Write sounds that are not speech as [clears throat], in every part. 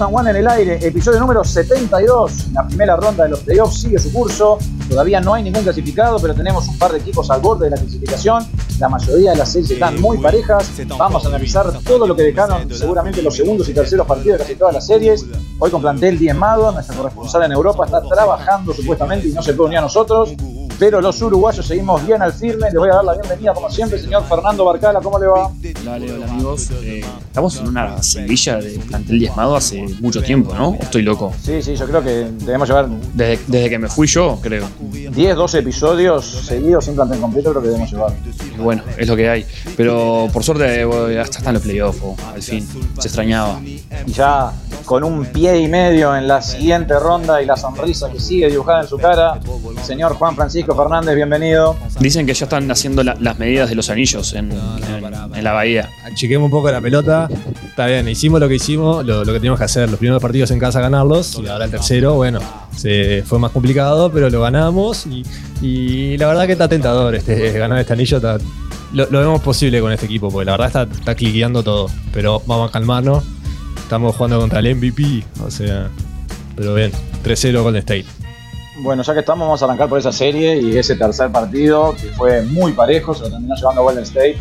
And One en el aire, episodio número 72. La primera ronda de los playoffs sigue su curso. Todavía no hay ningún clasificado, pero tenemos un par de equipos al borde de la clasificación. La mayoría de las series están muy parejas. Vamos a analizar todo lo que dejaron seguramente los segundos y terceros partidos de casi todas las series. Hoy con plantel diezmado, nuestra corresponsal en Europa está trabajando supuestamente y no se puede unir a nosotros pero los uruguayos seguimos bien al firme. Le voy a dar la bienvenida, como siempre, señor Fernando Barcala. ¿Cómo le va? Dale, hola amigos. Eh, estamos en una seguilla de plantel diezmado hace mucho tiempo, ¿no? Estoy loco. Sí, sí, yo creo que debemos llevar. Desde, que me fui yo, creo. 10, 12 episodios seguidos sin plantel completo, creo que debemos llevar. bueno, es lo que hay. Pero por suerte, hasta están los playoffs, al fin. Se extrañaba. Y ya con un pie y medio en la siguiente ronda y la sonrisa que sigue dibujada en su cara, señor Juan Francisco Fernández, bienvenido. Dicen que ya están haciendo las medidas de los anillos en, la bahía. Chequemos un poco la pelota. Está bien, hicimos lo que hicimos, lo, que teníamos que hacer. Los primeros partidos en casa ganarlos y ahora el tercero, bueno, se, fue más complicado, pero lo ganamos y, la verdad que está tentador este, [laughs] ganar este anillo. lo, vemos posible con este equipo, porque la verdad está, está cliqueando todo. Pero vamos a calmarnos Estamos jugando contra el MVP, o sea, pero bien, 3-0 Golden State. Bueno, ya que estamos, vamos a arrancar por esa serie y ese tercer partido que fue muy parejo, se lo terminó llevando Golden State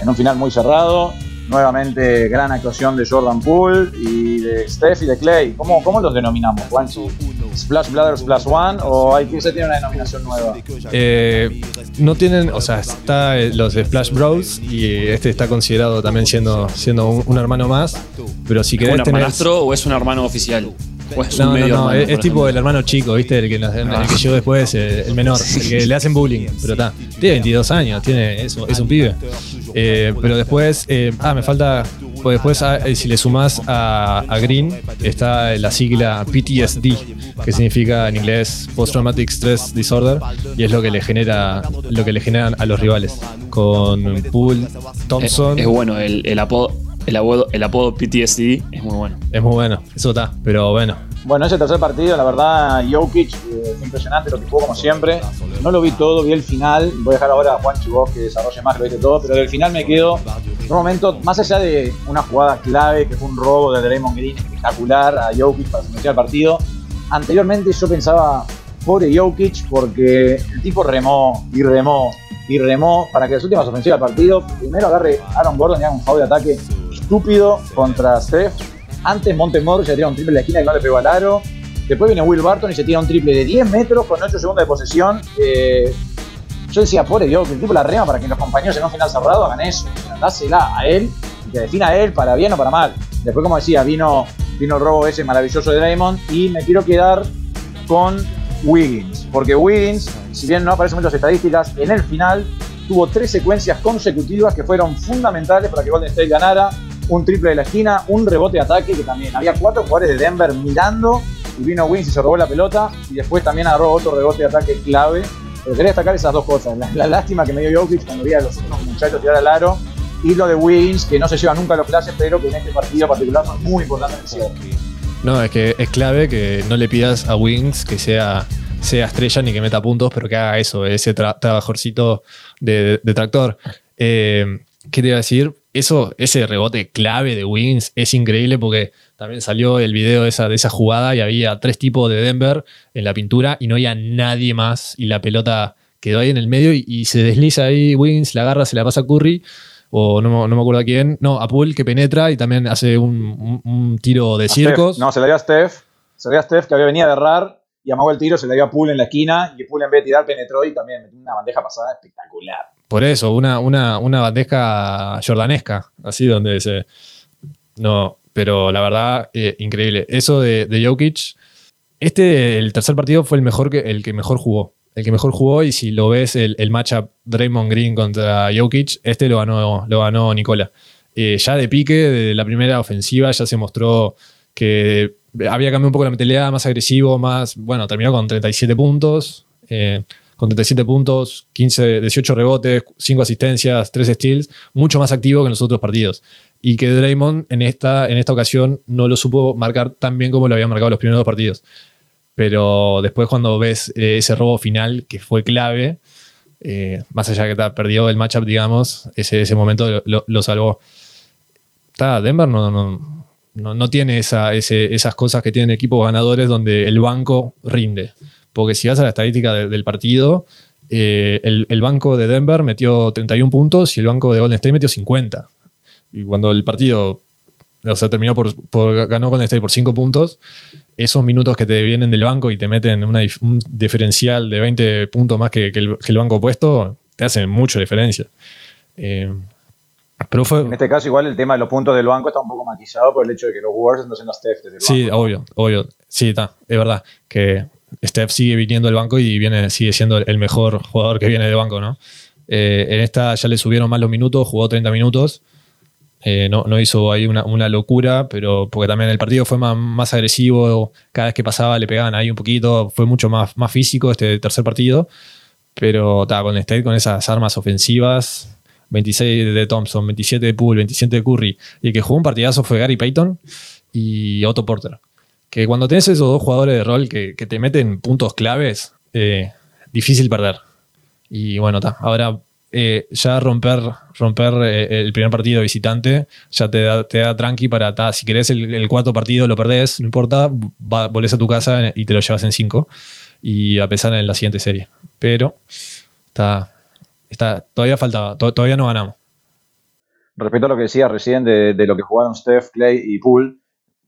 en un final muy cerrado. Nuevamente, gran actuación de Jordan Poole y de Steph y de Clay. ¿Cómo, cómo los denominamos, Juanchi? ¿Splash Brothers Plus One o hay que se tiene una denominación nueva? Eh, no tienen, o sea, está los de Splash Bros y este está considerado también siendo, siendo un, hermano más. Pero si querés. ¿Es un hermanastro o es un hermano oficial? No, no, no, es, tipo el hermano chico, ¿viste? El que, el que llegó después, el, menor, el que le hacen bullying. Pero está, tiene 22 años, tiene eso, es un pibe. Eh, pero después, eh, ah, me falta, pues después ah, eh, si le sumás a, Green, está la sigla PTSD, que significa en inglés Post Traumatic Stress Disorder, y es lo que le genera, lo que le generan a los rivales. Con Poole, Thompson. Es, bueno, el, el apodo el apodo, el apodo PTSD es muy bueno. Es muy bueno, eso está, pero bueno. Bueno, ese tercer partido, la verdad, Jokic, eh, impresionante lo que jugó como siempre. No lo vi todo, vi el final. Voy a dejar ahora a Juan Chivos que desarrolle más, lo viste todo, pero del final me quedo en un momento, más allá de una jugada clave, que fue un robo de Draymond Green espectacular a Jokic para sentenciar el partido. Anteriormente yo pensaba, pobre Jokic, porque el tipo remó y remó y remó para que las últimas ofensivas del partido, primero agarre Aaron Gordon y haga un foul de ataque estúpido contra Steph. Antes Montemor se tira un triple de esquina y no le pegó al aro. Después viene Will Barton y se tira un triple de 10 metros con 8 segundos de posesión. Eh, yo decía, pobre yo, que el tipo la rema para que los compañeros en un final cerrado hagan eso. Dásela a él y que defina a él para bien o para mal. Después, como decía, vino, vino el robo ese maravilloso de Draymond y me quiero quedar con Wiggins. Porque Wiggins, si bien no aparecen muchas estadísticas, en el final tuvo tres secuencias consecutivas que fueron fundamentales para que Golden State ganara un triple de la esquina, un rebote de ataque, que también había cuatro jugadores de Denver mirando y vino Wins y se robó la pelota y después también agarró otro rebote de ataque clave. Pero quería destacar esas dos cosas. La, lástima que me dio Jokic cuando vi a los otros muchachos tirar al aro y lo de Wins, que no se lleva nunca a los flashes, pero que en este partido particular fue muy importante en No, es que es clave que no le pidas a Wings que sea, sea estrella ni que meta puntos, pero que haga eso, ese trabajorcito de, tractor. Eh, ¿Qué te iba a decir? Eso, ese rebote clave de Wings es increíble porque también salió el video de esa, de esa jugada y había tres tipos de Denver en la pintura y no había nadie más y la pelota quedó ahí en el medio y, se desliza ahí Wings, la agarra, se la pasa a Curry o no, me acuerdo a quién, no, a Poole que penetra y también hace un, tiro de circos. No, se le dio a Steph, se le dio a Steph que había venido a errar y amagó el tiro, se le dio a Poole en la esquina y Poole en vez de tirar penetró y también metió una bandeja pasada espectacular. Por eso, una, una, una bandeja jordanesca, así donde se. No, pero la verdad, eh, increíble. Eso de, de, Jokic. Este, el tercer partido fue el mejor que el mejor jugó. El que mejor jugó, y si lo ves, el, el matchup Draymond Green contra Jokic, este lo ganó, lo ganó Nicola. Eh, ya de pique, de la primera ofensiva, ya se mostró que había cambiado un poco la mentalidad, más agresivo, más. Bueno, terminó con 37 puntos. Eh, con 37 puntos, 15, 18 rebotes, 5 asistencias, 3 steals, mucho más activo que en los otros partidos. Y que Draymond en esta, en esta ocasión no lo supo marcar tan bien como lo había marcado los primeros dos partidos. Pero después cuando ves eh, ese robo final que fue clave, eh, más allá de que perdió el matchup, digamos, ese, ese momento lo, salvó. Está, Denver no, no, no tiene esa, ese- esas cosas que tienen equipos ganadores donde el banco rinde. Porque si vas a la estadística de- del partido, eh, el, el banco de Denver metió 31 puntos y el banco de Golden State metió 50. Y cuando el partido o sea, terminó por, por- ganó Golden State por 5 puntos, esos minutos que te vienen del banco y te meten una un diferencial de 20 puntos más que, que el, que el banco opuesto, te hacen mucha diferencia. Eh, pero fue, En este caso, igual el tema de los puntos del banco está un poco matizado por el hecho de que los Warriors haciendo Steph desde el Sí, obvio, obvio. Sí, está, es verdad. Que Steph sigue viniendo del banco y viene, sigue siendo el mejor jugador que viene del banco, ¿no? Eh, en esta ya le subieron más los minutos, jugó 30 minutos. Eh, no, hizo ahí una, locura, pero porque también el partido fue más, más agresivo. Cada vez que pasaba le pegaban ahí un poquito. Fue mucho más, más físico este tercer partido. Pero está, con State, con esas armas ofensivas, 26 de Thompson, 27 de Poole, 27 de Curry. Y el que jugó un partidazo fue Gary Payton y Otto Porter. Que cuando tenés esos dos jugadores de rol que, te meten puntos claves, eh, difícil perder. Y bueno, ta, ahora eh, ya romper, romper eh, el primer partido visitante ya te da, te da tranqui para, ta, si querés el, el cuarto partido lo perdés, no importa, va- volvés a tu casa y te lo llevas en cinco. Y a pesar en la siguiente serie. Pero está, está, todavía faltaba, to- todavía no ganamos. Respecto a lo que decía recién de, de lo que jugaron Steph, Clay y Poole,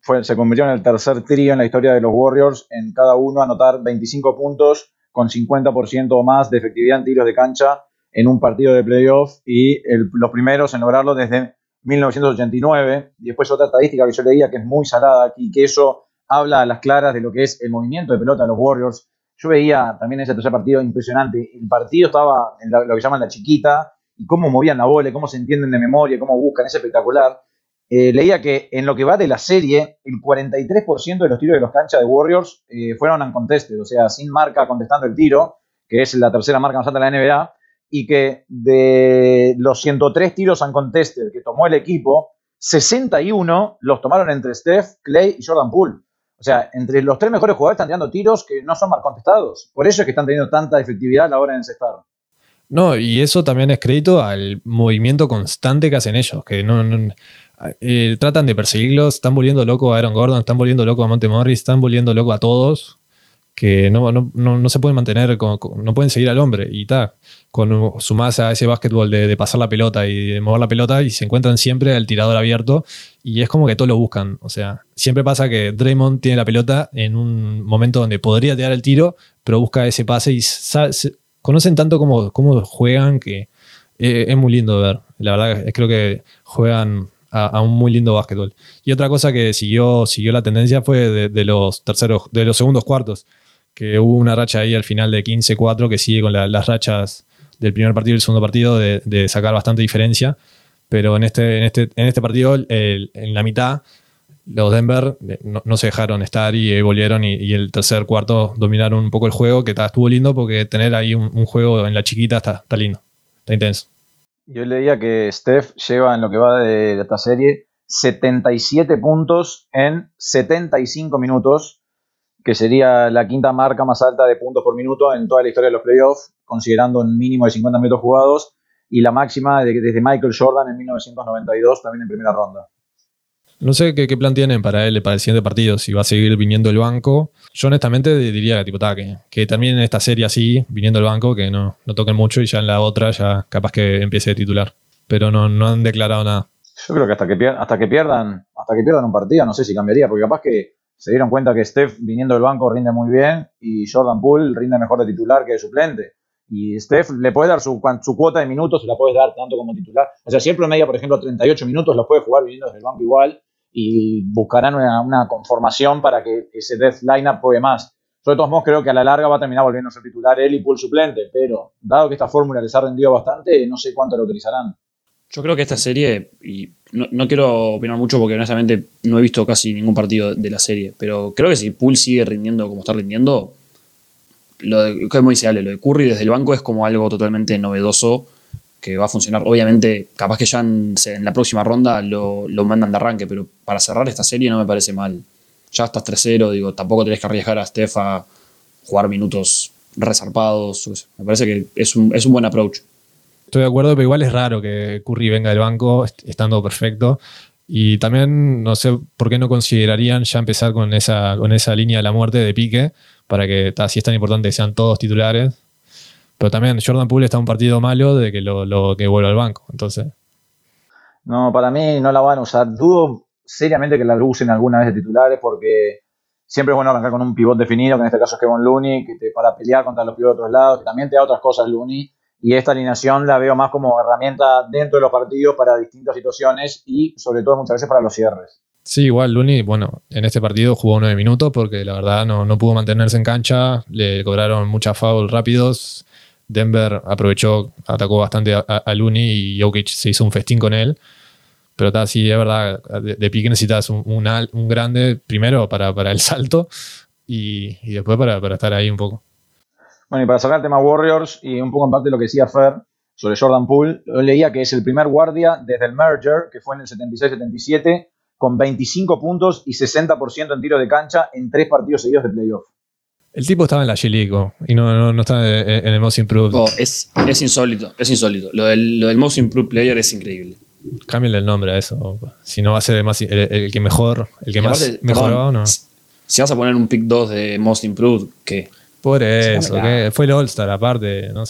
fue, se convirtió en el tercer trío en la historia de los Warriors en cada uno anotar 25 puntos con 50% o más de efectividad en tiros de cancha en un partido de playoff y el- los primeros en lograrlo desde 1989. Y después otra estadística que yo leía que es muy salada aquí, que eso habla a las claras de lo que es el movimiento de pelota de los Warriors. Yo veía también ese tercer partido impresionante. El partido estaba en lo que llaman la chiquita y cómo movían la bola, y cómo se entienden de memoria, cómo buscan, es espectacular. Eh, leía que en lo que va de la serie, el 43% de los tiros de los canchas de Warriors eh, fueron uncontested, o sea, sin marca contestando el tiro, que es la tercera marca más alta de la NBA, y que de los 103 tiros uncontested que tomó el equipo, 61 los tomaron entre Steph, Clay y Jordan Poole. O sea, entre los tres mejores jugadores están tirando tiros que no son mal contestados. Por eso es que están teniendo tanta efectividad a la hora de encestar. No, y eso también es crédito al movimiento constante que hacen ellos, que no, no- eh, tratan de perseguirlos, están volviendo loco a Aaron Gordon, están volviendo loco a Monte Morris, están volviendo loco a todos, que no, no, no, no se pueden mantener, no pueden seguir al hombre. Y ta, con su masa ese básquetbol de, de pasar la pelota y de mover la pelota y se encuentran siempre al tirador abierto y es como que todos lo buscan. O sea, siempre pasa que Draymond tiene la pelota en un momento donde podría tirar el tiro, pero busca ese pase y conocen tanto cómo, cómo juegan que eh, es muy lindo de ver. La verdad creo que juegan a, un muy lindo básquetbol. Y otra cosa que siguió, siguió la tendencia fue de, los terceros, de los segundos cuartos, que hubo una racha ahí al final de 15-4 que sigue con la- las rachas del primer partido y el segundo partido de, sacar bastante diferencia. Pero en este, en este, en este partido, en la mitad, los Denver eh, no, se dejaron estar y eh, volvieron y, el tercer cuarto dominaron un poco el juego, que ta, estuvo lindo porque tener ahí un, un juego en la chiquita está, está lindo, está intenso. Yo leía que Steph lleva en lo que va de, esta serie 77 puntos en 75 minutos, que sería la quinta marca más alta de puntos por minuto en toda la historia de los playoffs, considerando un mínimo de 50 minutos jugados, y la máxima de- desde Michael Jordan en 1992, también en primera ronda. No sé qué, plan tienen para él, para el siguiente partido, si va a seguir viniendo el banco. Yo honestamente diría tipo, ta, que, que terminen esta serie así, viniendo el banco, que no, no toquen mucho y ya en la otra ya capaz que empiece de titular. Pero no, no han declarado nada. Yo creo que hasta que, pier- hasta que pierdan hasta que pierdan un partido, no sé si cambiaría, porque capaz que se dieron cuenta que Steph viniendo del banco rinde muy bien y Jordan Poole rinde mejor de titular que de suplente. Y Steph le puede dar su, su cuota de minutos, se la puedes dar tanto como titular. O sea, siempre media, por ejemplo, 38 minutos los puede jugar viniendo desde el banco igual y buscarán una, conformación para que ese death lineup juegue más. Yo de todos modos creo que a la larga va a terminar ser titular él y Poole suplente, pero dado que esta fórmula les ha rendido bastante, no sé cuánto lo utilizarán. Yo creo que esta serie, y no, no quiero opinar mucho porque honestamente no he visto casi ningún partido de la serie, pero creo que si Poole sigue rindiendo como está rindiendo, lo de, como dice Ale, lo de Curry desde el banco es como algo totalmente novedoso que va a funcionar. Obviamente, capaz que ya en, la próxima ronda lo, lo mandan de arranque, pero para cerrar esta serie no me parece mal. Ya estás 3-0, digo, tampoco tenés que arriesgar a Steph a jugar minutos resarpados. Me parece que es un, es un buen approach. Estoy de acuerdo, pero igual es raro que Curry venga del banco est- estando perfecto. Y también no sé por qué no considerarían ya empezar con esa, con esa línea de la muerte de pique, para que así es tan importante que sean todos titulares. Pero también Jordan Poole está en un partido malo de que lo, lo que vuelva al banco. Entonces. No, para mí no la van a usar. Dudo seriamente que la usen alguna vez de titulares porque siempre es bueno arrancar con un pivot definido, que en este caso es Kevin Looney, que te, para pelear contra los pivots de otros lados, que también te da otras cosas Looney. Y esta alineación la veo más como herramienta dentro de los partidos para distintas situaciones y sobre todo muchas veces para los cierres. Sí, igual Looney, bueno, en este partido jugó nueve minutos porque la verdad no, no pudo mantenerse en cancha, le cobraron muchas fouls rápidos. Denver aprovechó, atacó bastante a, a Looney y Jokic se hizo un festín con él. Pero está sí, es verdad, de, pique necesitas un, un, grande primero para, para el [laughs] salto y, y después para, para, estar ahí un poco. Bueno, y para sacar el tema Warriors y un poco en parte de lo que decía Fer sobre Jordan Poole, yo leía que es el primer guardia desde el merger, que fue en el 76-77, con 25 puntos y 60% en tiro de cancha en tres partidos seguidos de playoff. El tipo estaba en la G-League y no, no, no, está en el Most Improved. Oh, es, es insólito, es insólito. Lo del, lo del Most Improved Player es increíble. Cámbiale el nombre a eso. Si no va a ser el, más, el, que mejor, el que más mejoró, no. Si vas a poner un pick 2 de Most Improved, ¿qué? Por eso, fue el All-Star, aparte, no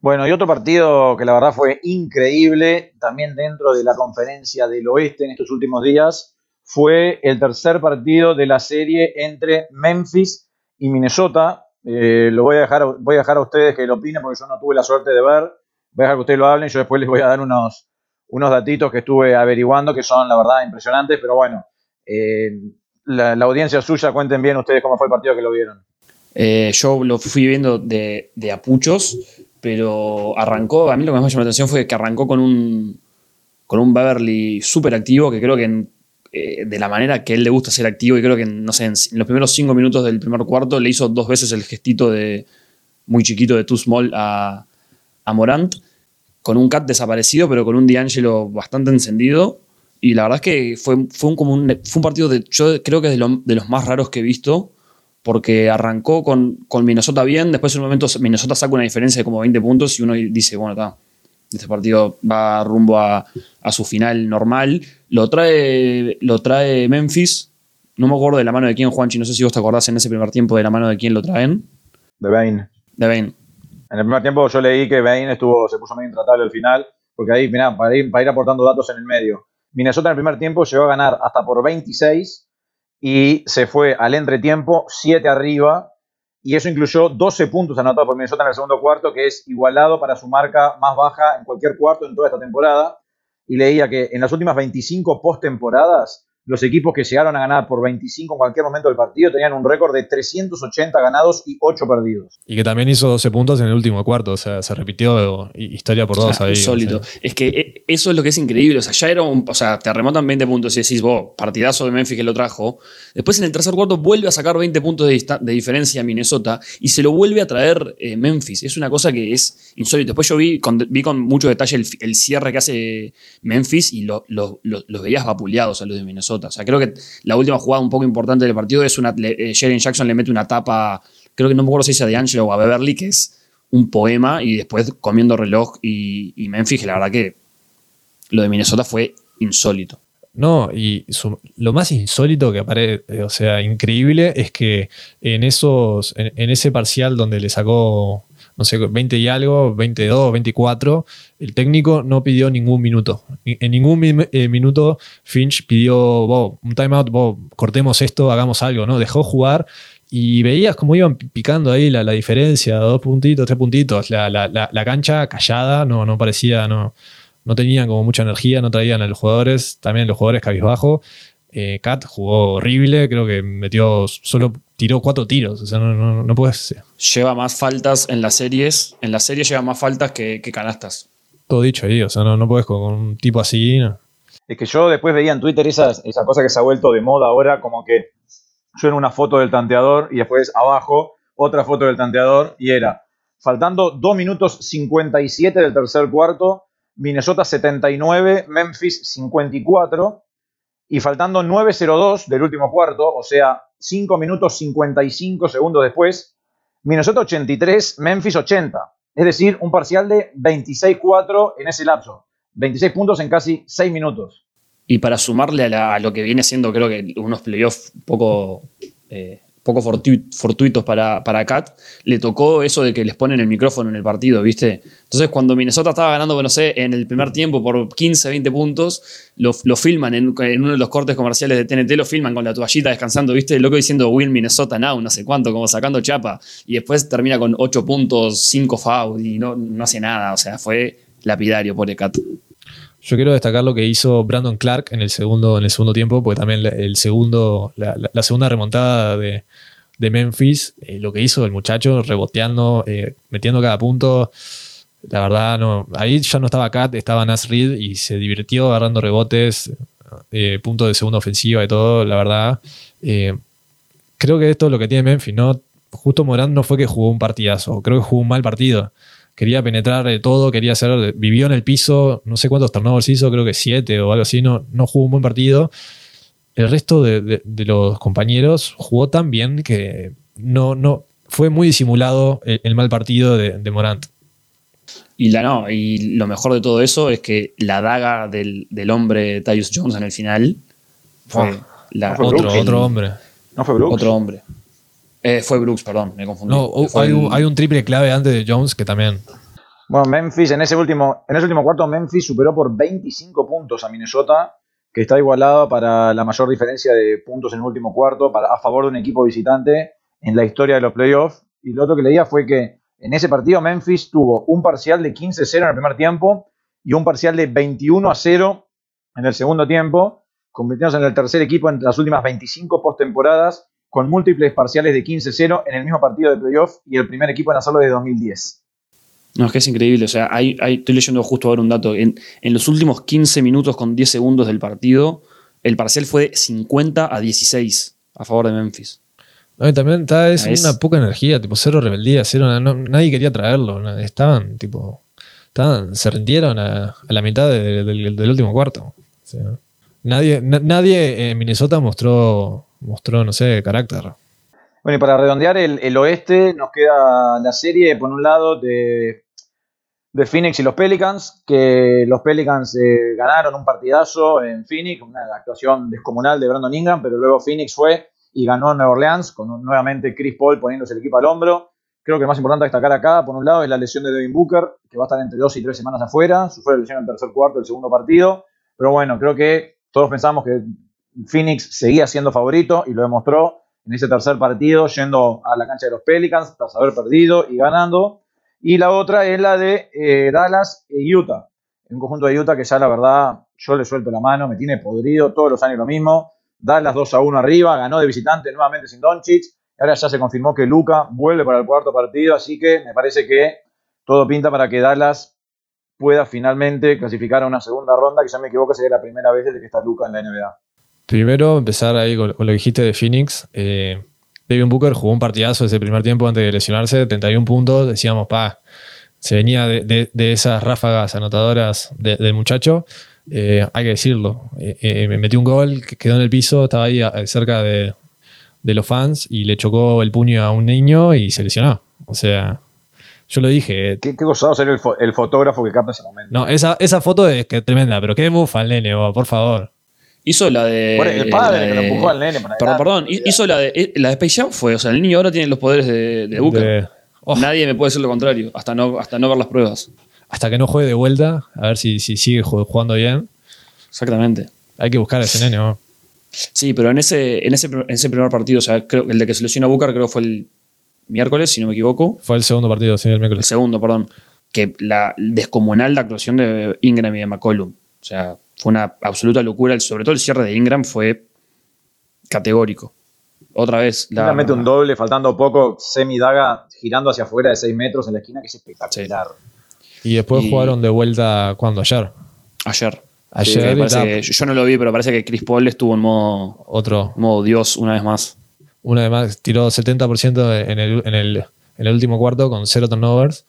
Bueno, y otro partido que la verdad fue increíble, también dentro de la conferencia del oeste en estos últimos días, fue el tercer partido de la serie entre Memphis y Minnesota. Eh, lo voy a, dejar, voy a dejar a ustedes que lo opinen porque yo no tuve la suerte de ver. Voy a dejar que ustedes lo hablen, yo después les voy a dar unos, unos datitos que estuve averiguando que son, la verdad, impresionantes, pero bueno, eh, la, audiencia suya, cuenten bien ustedes cómo fue el partido que lo vieron. Eh, yo lo fui viendo de, apuchos, pero arrancó, a mí lo que más me llamó la atención fue que arrancó con un, con un Beverly súper activo, que creo que eh, de la manera que él le gusta ser activo, y creo que, no sé, en, los primeros cinco minutos del primer cuarto le hizo dos veces el gestito de muy chiquito de Too Small a, a Morant con un Cat desaparecido, pero con un D'Angelo bastante encendido. Y la verdad es que fue, fue, un, como fue un partido, de, yo creo que es de, los más raros que he visto, porque arrancó con, con, Minnesota bien, después en un momento Minnesota saca una diferencia de como 20 puntos y uno dice, bueno, está, este partido va rumbo a, a, su final normal. Lo trae, lo trae Memphis, no me acuerdo de la mano de quién, Juanchi, no sé si vos te acordás en ese primer tiempo de la mano de quién lo traen. De Bain. De Bain. En el primer tiempo yo leí que Bain estuvo, se puso medio intratable al final, porque ahí, mirá, para ir, para ir aportando datos en el medio. Minnesota en el primer tiempo llegó a ganar hasta por 26 y se fue al entretiempo 7 arriba y eso incluyó 12 puntos anotados por Minnesota en el segundo cuarto, que es igualado para su marca más baja en cualquier cuarto en toda esta temporada. Y leía que en las últimas 25 postemporadas los equipos que llegaron a ganar por 25 en cualquier momento del partido tenían un récord de 380 ganados y 8 perdidos. Y que también hizo 12 puntos en el último cuarto, o sea, se repitió historia por dos ahí. Sólido. Es que eh, eso es lo que es increíble, o sea, ya era un, o sea, te remontan 20 puntos y decís, vos, partidazo de Memphis que lo trajo. Después en el tercer cuarto vuelve a sacar 20 puntos de, diferencia a Minnesota y se lo vuelve a traer eh, Memphis. Es una cosa que es insólito. Después yo vi con, vi con mucho detalle el, cierre que hace Memphis y los veías vapuleados a los de Minnesota. O sea, creo que la última jugada un poco importante del partido es una. Eh, Jackson le mete una tapa, creo que no me acuerdo si es a DeAngelo o a Beverly, que es un poema, y después comiendo reloj y, Memphis, que la verdad que lo de Minnesota fue insólito. No, y lo más insólito que aparece, eh, o sea, increíble, es que en esos, en, ese parcial donde le sacó no sé, 20 y algo, 22, 24, el técnico no pidió ningún minuto. En ningún eh, minuto Finch pidió, un timeout, cortemos esto, hagamos algo, ¿no? Dejó jugar y veías cómo iban picando ahí la, diferencia, dos puntitos, tres puntitos. La, cancha callada, no, no parecía, no, no tenían como mucha energía, no traían a los jugadores, también los jugadores cabizbajo. Eh, Kat jugó horrible, creo que metió solo tiró cuatro tiros, o sea, no, no, no puedes. Lleva más faltas en las series, en la serie lleva más faltas que, canastas. Todo dicho ahí, o sea, no, no puedes con, un tipo así. Es que yo después veía en Twitter esa, esa cosa que se ha vuelto de moda ahora, como que yo en una foto del tanteador y después abajo otra foto del tanteador y era, faltando 2 minutos 57 del tercer cuarto, Minnesota 79, Memphis 54 y faltando 9.02 del último cuarto, o sea, 5 minutos 55 segundos después, Minnesota 83, Memphis 80. Es decir, un parcial de 26-4 en ese lapso. 26 puntos en casi 6 minutos. Y para sumarle a, lo que viene siendo, creo que unos playoffs poco, eh, poco fortui- fortuitos para, para Kat, le tocó eso de que les ponen el micrófono en el partido, ¿viste? Entonces, cuando Minnesota estaba ganando, no sé, en el primer tiempo por 15, 20 puntos, lo, filman en, uno de los cortes comerciales de TNT, lo filman con la toallita descansando, ¿viste? Loco diciendo Win Minnesota now, no sé cuánto, como sacando chapa. Y después termina con 8 puntos, 5 fouls y no, no hace nada. O sea, fue lapidario, pobre Kat. Yo quiero destacar lo que hizo Brandon Clark en el segundo, en el segundo tiempo, porque también el segundo, la, segunda remontada de, Memphis, eh, lo que hizo el muchacho, reboteando, eh, metiendo cada punto. La verdad, no. Ahí ya no estaba Kat, estaba Nas Reed y se divirtió agarrando rebotes, eh, puntos de segunda ofensiva y todo. La verdad, eh, creo que esto es lo que tiene Memphis, ¿no? Justo Morán no fue que jugó un partidazo, creo que jugó un mal partido. Quería penetrar de todo, quería hacer, vivió en el piso, no sé cuántos turnovers hizo, creo que siete o algo así, no, no jugó un buen partido. El resto de, de- de los compañeros jugó tan bien que no, no, fue muy disimulado el, el mal partido de, de Morant. Y, la, no, y lo mejor de todo eso es que la daga del, del hombre Tyus Jones en el final fue la- no fue Otro, Brooks. otro hombre. ¿No fue Brooks? otro hombre. Eh, fue Brooks, perdón, me confundí. No, hay, un, el- hay un triple clave antes de Jones que también. Bueno, Memphis, en ese último, en ese último cuarto, Memphis superó por 25 puntos a Minnesota, que está igualado para la mayor diferencia de puntos en el último cuarto para, a favor de un equipo visitante en la historia de los playoffs. Y lo otro que leía fue que en ese partido Memphis tuvo un parcial de 15-0 en el primer tiempo y un parcial de 21-0 en el segundo tiempo, convirtiéndose en el tercer equipo en las últimas 25 postemporadas con múltiples parciales de 15-0 en el mismo partido de playoff y el primer equipo en hacerlo desde 2010. No, es que es increíble. O sea, hay, hay- estoy leyendo justo ahora un dato. En, en los últimos 15 minutos con 10 segundos del partido, el parcial fue de 50 a 16 a favor de Memphis. No, y también está es Ah, es- una poca energía, tipo cero rebeldía, cero, no- nadie quería traerlo, estaban tipo, estaban, se rindieron a, a la mitad de- del, del último cuarto. O sea, nadie, na- nadie en Minnesota mostró, mostró, no sé, carácter. Bueno, y para redondear el, el oeste, nos queda la serie, por un lado, de, de Phoenix y los Pelicans, que los Pelicans eh, ganaron un partidazo en Phoenix, una actuación descomunal de Brandon Ingram, pero luego Phoenix fue y ganó en Nueva Orleans, con nuevamente Chris Paul poniéndose el equipo al hombro. Creo que más importante destacar acá, por un lado, es la lesión de Devin Booker, que va a estar entre dos y tres semanas afuera, sufrió la lesión en el tercer cuarto del segundo partido, pero bueno, creo que todos pensamos que Phoenix seguía siendo favorito y lo demostró en ese tercer partido, yendo a la cancha de los Pelicans tras haber perdido y ganando. Y la otra es la de eh, Dallas e Utah. Un conjunto de Utah que ya la verdad yo le suelto la mano, me tiene podrido, todos los años lo mismo. Dallas 2 a 1 arriba, ganó de visitante nuevamente sin Doncic. Ahora ya se confirmó que Luca vuelve para el cuarto partido, así que me parece que todo pinta para que Dallas pueda finalmente clasificar a una segunda ronda, que no me equivoco sería la primera vez desde que está Luca en la NBA. Primero, empezar ahí con, lo que dijiste de Phoenix. Eh, Devin Booker jugó un partidazo ese primer tiempo antes de lesionarse, 31 puntos. Decíamos, pa, se venía de, de- de esas ráfagas anotadoras de- del muchacho. Eh, hay que decirlo. Eh, eh, me metió un gol, que quedó en el piso, estaba ahí eh, cerca de, los fans y le chocó el puño a un niño y se lesionó. O sea, yo lo dije. Qué, qué gozado ser el, fo- el fotógrafo que capta ese momento. No, esa, esa foto es que tremenda, pero qué mufa el nene, por favor. Hizo la de. Bueno, el padre que lo empujó al nene para Perdón, perdón. Hizo la de, eh, la de Space Jam fue. O sea, el niño ahora tiene los poderes de, de Booker. De- Oh. Nadie me puede decir lo contrario, hasta no, hasta no ver las pruebas. hasta que no juegue de vuelta, a ver si, si sigue ju- jugando bien. Exactamente. Hay que buscar a ese nene, ¿no? Sí, pero en ese, en ese, en ese primer partido, o sea, creo, el de que se lesionó a Booker creo que fue el miércoles, si no me equivoco. Fue el segundo partido, sí, el El miércoles. segundo, perdón. Que la descomunal la actuación de Ingram y de McCollum. O sea, fue una absoluta locura. Sobre todo el cierre de Ingram fue categórico. Otra vez. La, Ingram mete un doble, faltando poco, semi-daga girando hacia afuera de 6 metros en la esquina, que es espectacular. Y después Y- jugaron de vuelta, ¿cuándo? Ayer. Ayer. Ayer Sí, que- yo no lo vi, pero parece que Chris Paul estuvo en modo, Otro. modo Dios una vez más. Una vez más, tiró 70% en el, en, el, en el último cuarto con cero turnovers.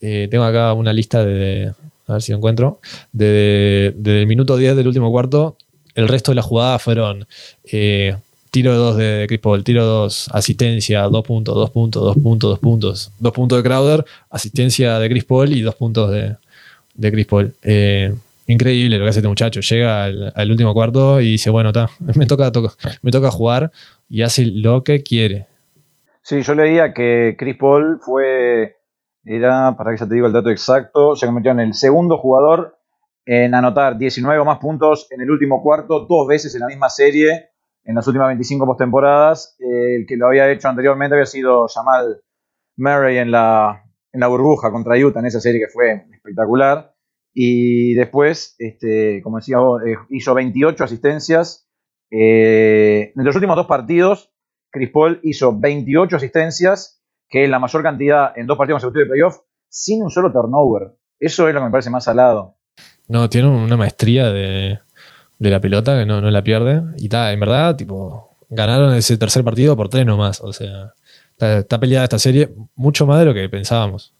Eh, tengo acá una lista de, a ver si lo encuentro, de, desde el minuto 10 del último cuarto. El resto de las jugadas fueron eh, tiro de 2 de Chris Paul, tiro 2, asistencia, 2 puntos, 2 puntos, 2 puntos, 2 puntos, 2 puntos de Crowder, asistencia de Chris Paul y 2 puntos de, de Chris Paul. Eh, increíble lo que hace este muchacho. Llega al, último cuarto y dice, bueno, está, [laughs] me toca, me toca jugar y hace lo que quiere. Sí, yo leía que Chris Paul fue, era, para que ya te digo el dato exacto, se convirtió en el segundo jugador en anotar 19 o más puntos en el último cuarto, dos veces en la misma serie, en las últimas 25 postemporadas. el que lo había hecho anteriormente había sido Jamal Murray en la, en la burbuja contra Utah, en esa serie que fue espectacular. Y después, este, como decía eh, hizo 28 asistencias. Eh, en los últimos dos partidos, Chris Paul hizo 28 asistencias, que la mayor cantidad en dos partidos consecutivos de playoff, sin un solo turnover. Eso es lo que me parece más salado. No, tiene una maestría de, la pelota que no, la pierde. Y está, en verdad, tipo, ganaron ese tercer partido por tres nomás. O sea, está, peleada esta serie mucho más de lo que pensábamos.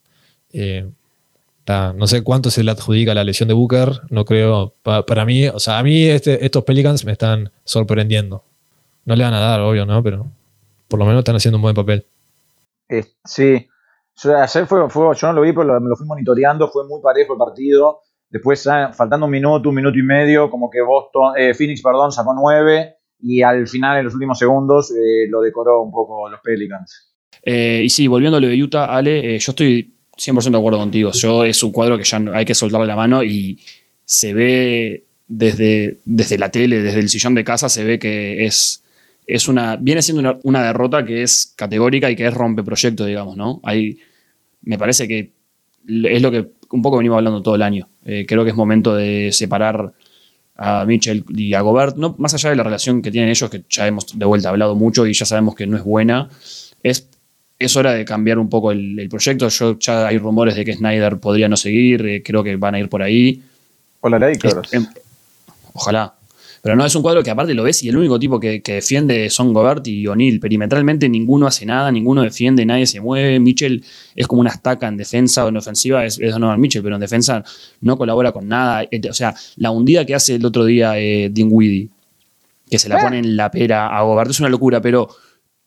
Eh, no sé cuánto se le adjudica la lesión de Booker. No creo. para mí, o sea, a mí este, estos Pelicans me están sorprendiendo. No le van a dar, obvio, ¿no? Pero por lo menos están haciendo un buen papel. Sí. ayer fue, yo no lo vi, pero me lo fui monitoreando. Fue muy parejo el partido. Después, faltando un minuto, un minuto y medio, como que Boston, eh, Phoenix, perdón, sacó nueve y al final, en los últimos segundos, eh, lo decoró un poco los Pelicans. Eh, y sí, volviendo a de Utah, Ale, yo estoy 100% de acuerdo contigo. Yo es un cuadro que ya hay que soltarle la mano y se ve desde, desde la tele, desde el sillón de casa, se ve que es, es una, viene siendo una, derrota que es categórica y que es rompe proyecto, digamos, ¿no? Hay, me parece que es lo que un poco venimos hablando todo el año. Eh, creo que es momento de separar a Mitchell y a Gobert, no, más allá de la relación que tienen ellos, que ya hemos de vuelta hablado mucho y ya sabemos que no es buena, es, es hora de cambiar un poco el, proyecto. Yo, ya hay rumores de que Snyder podría no seguir, eh, creo que van a ir por ahí. Hola, Lakers. Em, ojalá. Pero no, es un cuadro que aparte lo ves y el único tipo que, defiende son Gobert y O'Neill. Perimetralmente ninguno hace nada, ninguno defiende, nadie se mueve. Mitchell es como una estaca en defensa o en ofensiva, es, es Donovan Mitchell, pero en defensa no colabora con nada. Eh, o sea, la hundida que hace el otro día eh, Dinwiddie, que se la pone en la pera a Gobert, es una locura, pero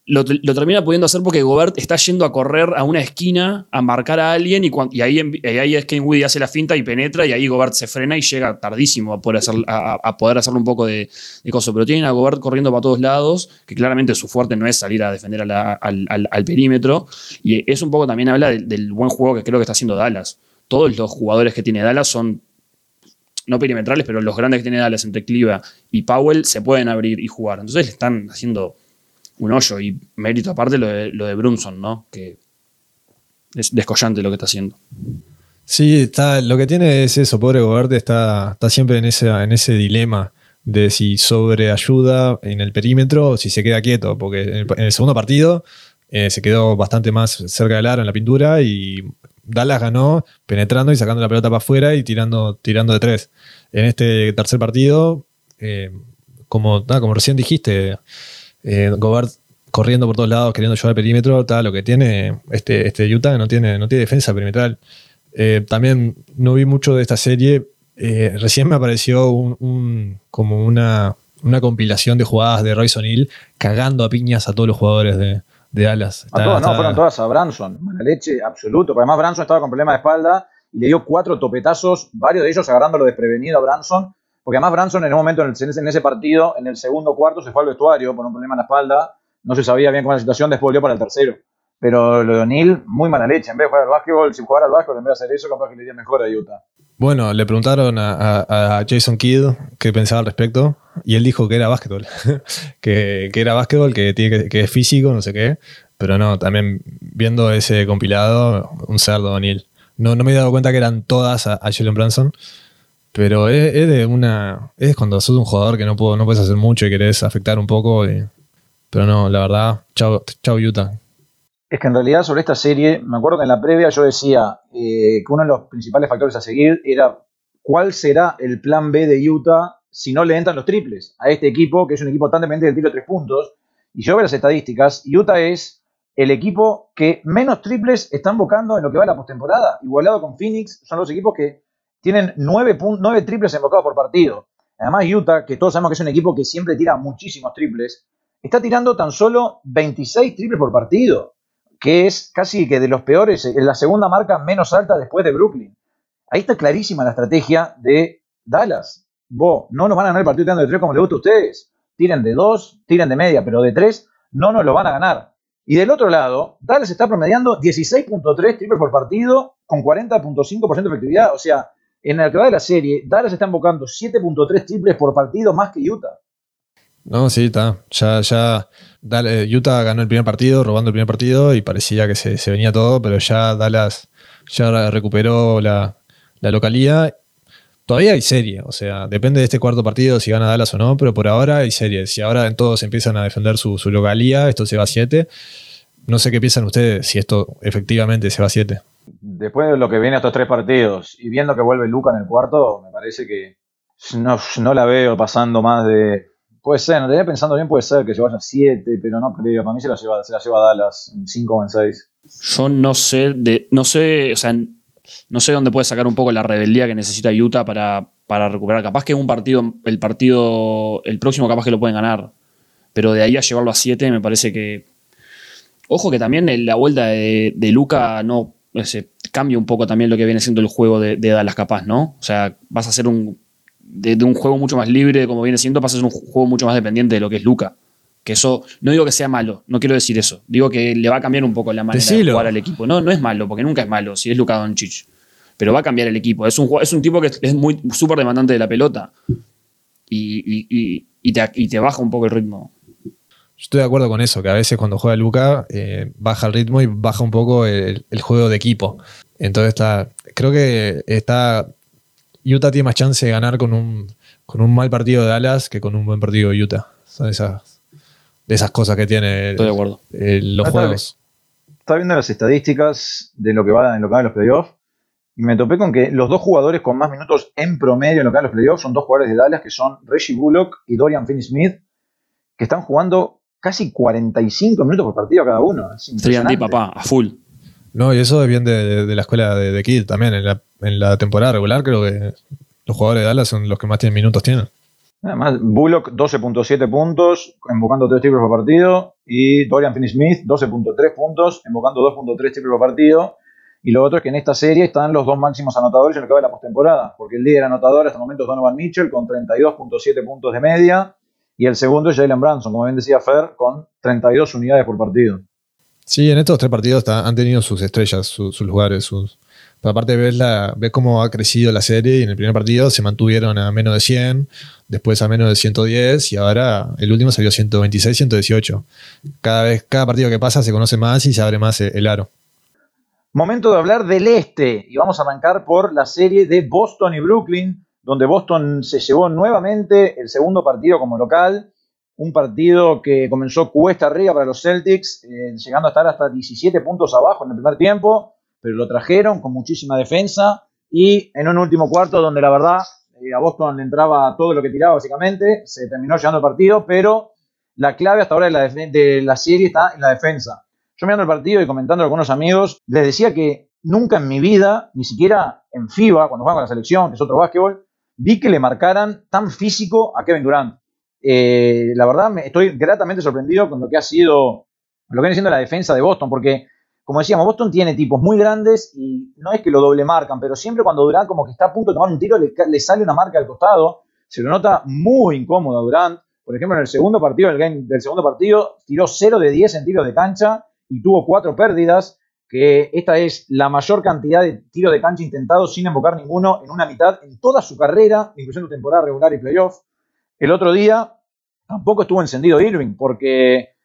lo, termina pudiendo hacer porque Gobert está yendo a correr a una esquina a marcar a alguien y, ahí, ahí es que Woody hace la finta y penetra y ahí Gobert se frena y llega tardísimo a poder, hacer, a, poder hacerle un poco de, de coso. Pero tienen a Gobert corriendo para todos lados, que claramente su fuerte no es salir a defender al, perímetro. Y es un poco también habla del, buen juego que creo que está haciendo Dallas. Todos los jugadores que tiene Dallas son no perimetrales, pero los grandes que tiene Dallas entre Cliva y Powell se pueden abrir y jugar. Entonces le están haciendo un hoyo. Y mérito aparte lo de, lo de Brunson, ¿no? Que es descollante lo que está haciendo. Sí, está, lo que tiene es eso, pobre Gobert está, está siempre en ese, en ese dilema de si sobreayuda en el perímetro o si se queda quieto, porque en el, segundo partido eh, se quedó bastante más cerca del aro en la pintura y Dallas ganó penetrando y sacando la pelota para afuera y tirando, tirando de tres. En este tercer partido, eh, como, como recién dijiste, eh, Gobert corriendo por todos lados, queriendo llevar perímetro, tal, lo que tiene este, este Utah no tiene, no tiene defensa perimetral. Eh, también no vi mucho de esta serie. Eh, recién me apareció un, como una, una, compilación de jugadas de Royce O'Neill cagando a piñas a todos los jugadores de, de Alas. A todos, no, fueron todas a Branson. Mala leche, absoluto. Porque además Branson estaba con problemas de espalda y le dio cuatro topetazos, varios de ellos agarrándolo desprevenido a Branson porque además Branson en un momento en, ese partido, en el segundo cuarto, se fue al vestuario por un problema en la espalda. No se sabía bien cómo era la situación, después volvió para el tercero. Pero lo de O'Neill, muy mala leche. En vez de jugar al básquetbol, si jugara al básquetbol, en vez de hacer eso, capaz que le iría mejor a Utah. Bueno, le preguntaron a, Jason Kidd qué pensaba al respecto y él dijo que era básquetbol, [laughs] que, era básquetbol, que, que, es físico, no sé qué, pero no, también viendo ese compilado, un cerdo O'Neill. No, no me he dado cuenta que eran todas a, a Jalen Branson, pero es, de una. Es cuando sos un jugador que no, puedo, no puedes hacer mucho y querés afectar un poco. pero no, la verdad, chao, chao Utah. Es que en realidad sobre esta serie, me acuerdo que en la previa yo decía eh, que uno de los principales factores a seguir era cuál será el plan B de Utah si no le entran los triples a este equipo, que es un equipo tan dependiente del tiro de tres puntos. Y yo veo las estadísticas, Utah es el equipo que menos triples están buscando en lo que va a la postemporada, igualado con Phoenix, son los equipos que tienen nueve, triples enfocados por partido. Además, Utah, que todos sabemos que es un equipo que siempre tira muchísimos triples, está tirando tan solo 26 triples por partido, que es casi que de los peores, es la segunda marca menos alta después de Brooklyn. Ahí está clarísima la estrategia de Dallas, vos, no nos van a ganar el partido tirando de tres como les gusta a ustedes. Tiren de dos, tiren de media, pero de tres no nos lo van a ganar. Y del otro lado, Dallas está promediando 16.3 triples por partido con 40.5% de efectividad. O sea, en el que va de la serie, Dallas está invocando 7.3 triples por partido más que Utah. No, sí, está. Ya, ya Utah ganó el primer partido, robando el primer partido, y parecía que se, venía todo, pero ya Dallas ya recuperó la, la localía. Todavía hay serie, o sea, depende de este cuarto partido si gana Dallas o no, pero por ahora hay serie. Si ahora todos empiezan a defender su, su localía, esto se va a 7. No sé qué piensan ustedes si esto efectivamente se va a 7. Después de lo que viene estos tres partidos y viendo que vuelve Luca en el cuarto, me parece que no, no la veo pasando más de Puede ser, no tenía pensando bien, puede ser que se vaya a 7, pero no creo. Para mí se la lleva, se la lleva Dallas en 5 o en 6. Yo no sé, de, no sé, o sea, no sé dónde puede sacar un poco la rebeldía que necesita Utah para, para recuperar. Capaz que un partido, el partido, el próximo capaz que lo pueden ganar. Pero de ahí a llevarlo a 7 me parece que. Ojo que también la vuelta de, de Luca no ese, cambia un poco también lo que viene siendo el juego de, de Dallas capaz, ¿no? O sea, vas a hacer un de, un juego mucho más libre, como viene siendo, pasa a ser un juego mucho más dependiente de lo que es Luca. Que eso, no digo que sea malo, no quiero decir eso. Digo que le va a cambiar un poco la manera de jugar al equipo. No, no es malo, porque nunca es malo si es Luca Doncic. Pero va a cambiar el equipo. Es un, es un tipo que es muy súper demandante de la pelota. Y, te, baja un poco el ritmo. Estoy de acuerdo con eso, que a veces cuando juega Luca eh, baja el ritmo y baja un poco el, el, juego de equipo. Entonces está, creo que está Utah tiene más chance de ganar con un, con un mal partido de Dallas que con un buen partido de Utah. Son esas, de esas cosas que tiene Estoy de acuerdo. los juegos. Estaba viendo las estadísticas de lo que va en lo que va en los playoffs y me topé con que los dos jugadores con más minutos en promedio en lo que va en los playoffs son dos jugadores de Dallas que son Reggie Bullock y Dorian Finney-Smith que están jugando casi 45 minutos por partido cada uno. 3 papá, a full. No, y eso es bien de, la escuela de, de, Kid también. En la, en la, temporada regular creo que los jugadores de Dallas son los que más tienen minutos tienen. Además, Bullock 12.7 puntos, invocando 3 triples por partido. Y Dorian Finney-Smith 12.3 puntos, invocando 2.3 triples por partido. Y lo otro es que en esta serie están los dos máximos anotadores en lo que va de la postemporada. Porque el líder anotador hasta el momento es Donovan Mitchell con 32.7 puntos de media. Y el segundo es Jalen Branson, como bien decía Fer, con 32 unidades por partido. Sí, en estos tres partidos han tenido sus estrellas, sus, lugares, sus... Pero aparte ves, la, ves cómo ha crecido la serie y en el primer partido se mantuvieron a menos de 100, después a menos de 110 y ahora el último salió 126, 118. Cada vez, cada partido que pasa se conoce más y se abre más el aro. Momento de hablar del este y vamos a arrancar por la serie de Boston y Brooklyn, donde Boston se llevó nuevamente el segundo partido como local un partido que comenzó cuesta arriba para los Celtics, eh, llegando a estar hasta 17 puntos abajo en el primer tiempo, pero lo trajeron con muchísima defensa y en un último cuarto donde la verdad eh, a Boston le entraba todo lo que tiraba básicamente, se terminó llegando el partido, pero la clave hasta ahora de la, de la serie está en la defensa. Yo mirando el partido y comentando con algunos amigos, les decía que nunca en mi vida, ni siquiera en FIBA, cuando juegan con la selección, que es otro básquetbol, vi que le marcaran tan físico a Kevin Durant. Eh, la verdad me estoy gratamente sorprendido con lo que ha sido, lo que viene siendo la defensa de Boston, porque como decíamos, Boston tiene tipos muy grandes y no es que lo doble marcan, pero siempre cuando Durant como que está a punto de tomar un tiro le, sale una marca al costado, se lo nota muy incómodo a Durant. Por ejemplo, en el segundo partido del, game, del segundo partido tiró 0 de 10 en tiros de cancha y tuvo 4 pérdidas, que esta es la mayor cantidad de tiros de cancha intentados sin invocar ninguno en una mitad en toda su carrera, incluyendo temporada regular y playoff. El otro día tampoco estuvo encendido Irving, porque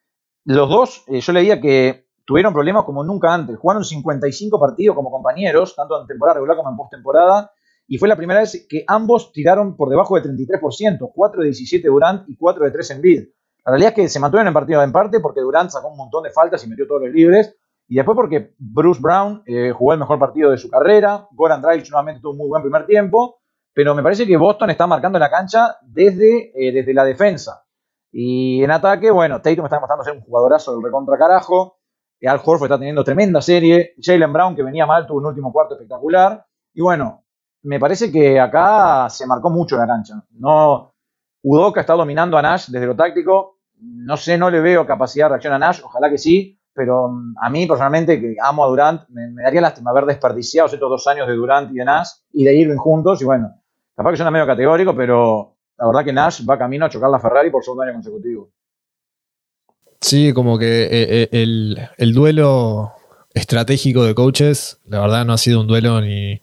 los dos, eh, yo leía que tuvieron problemas como nunca antes. Jugaron 55 partidos como compañeros, tanto en temporada regular como en postemporada, y fue la primera vez que ambos tiraron por debajo del 33%, 4 de 17 Durant y 4 de 3 en bid. La realidad es que se mantuvieron en partido en parte porque Durant sacó un montón de faltas y metió todos los libres, y después porque Bruce Brown eh, jugó el mejor partido de su carrera, Goran Dragic nuevamente tuvo un muy buen primer tiempo, pero me parece que Boston está marcando la cancha desde, eh, desde la defensa. Y en ataque, bueno, Tatum está demostrando ser un jugadorazo del recontra carajo. Al Horford está teniendo tremenda serie. Jalen Brown, que venía mal, tuvo un último cuarto espectacular. Y bueno, me parece que acá se marcó mucho la cancha. No, Udoka está dominando a Nash desde lo táctico. No sé, no le veo capacidad de reacción a Nash, ojalá que sí, pero mm, a mí personalmente, que amo a Durant, me, daría lástima haber desperdiciado estos dos años de Durant y de Nash y de Irving juntos. Y bueno, Capaz que suena medio categórico, pero la verdad que Nash va camino a chocar la Ferrari por segundo año consecutivo. Sí, como que eh, eh, el, duelo estratégico de coaches, la verdad no ha sido un duelo ni,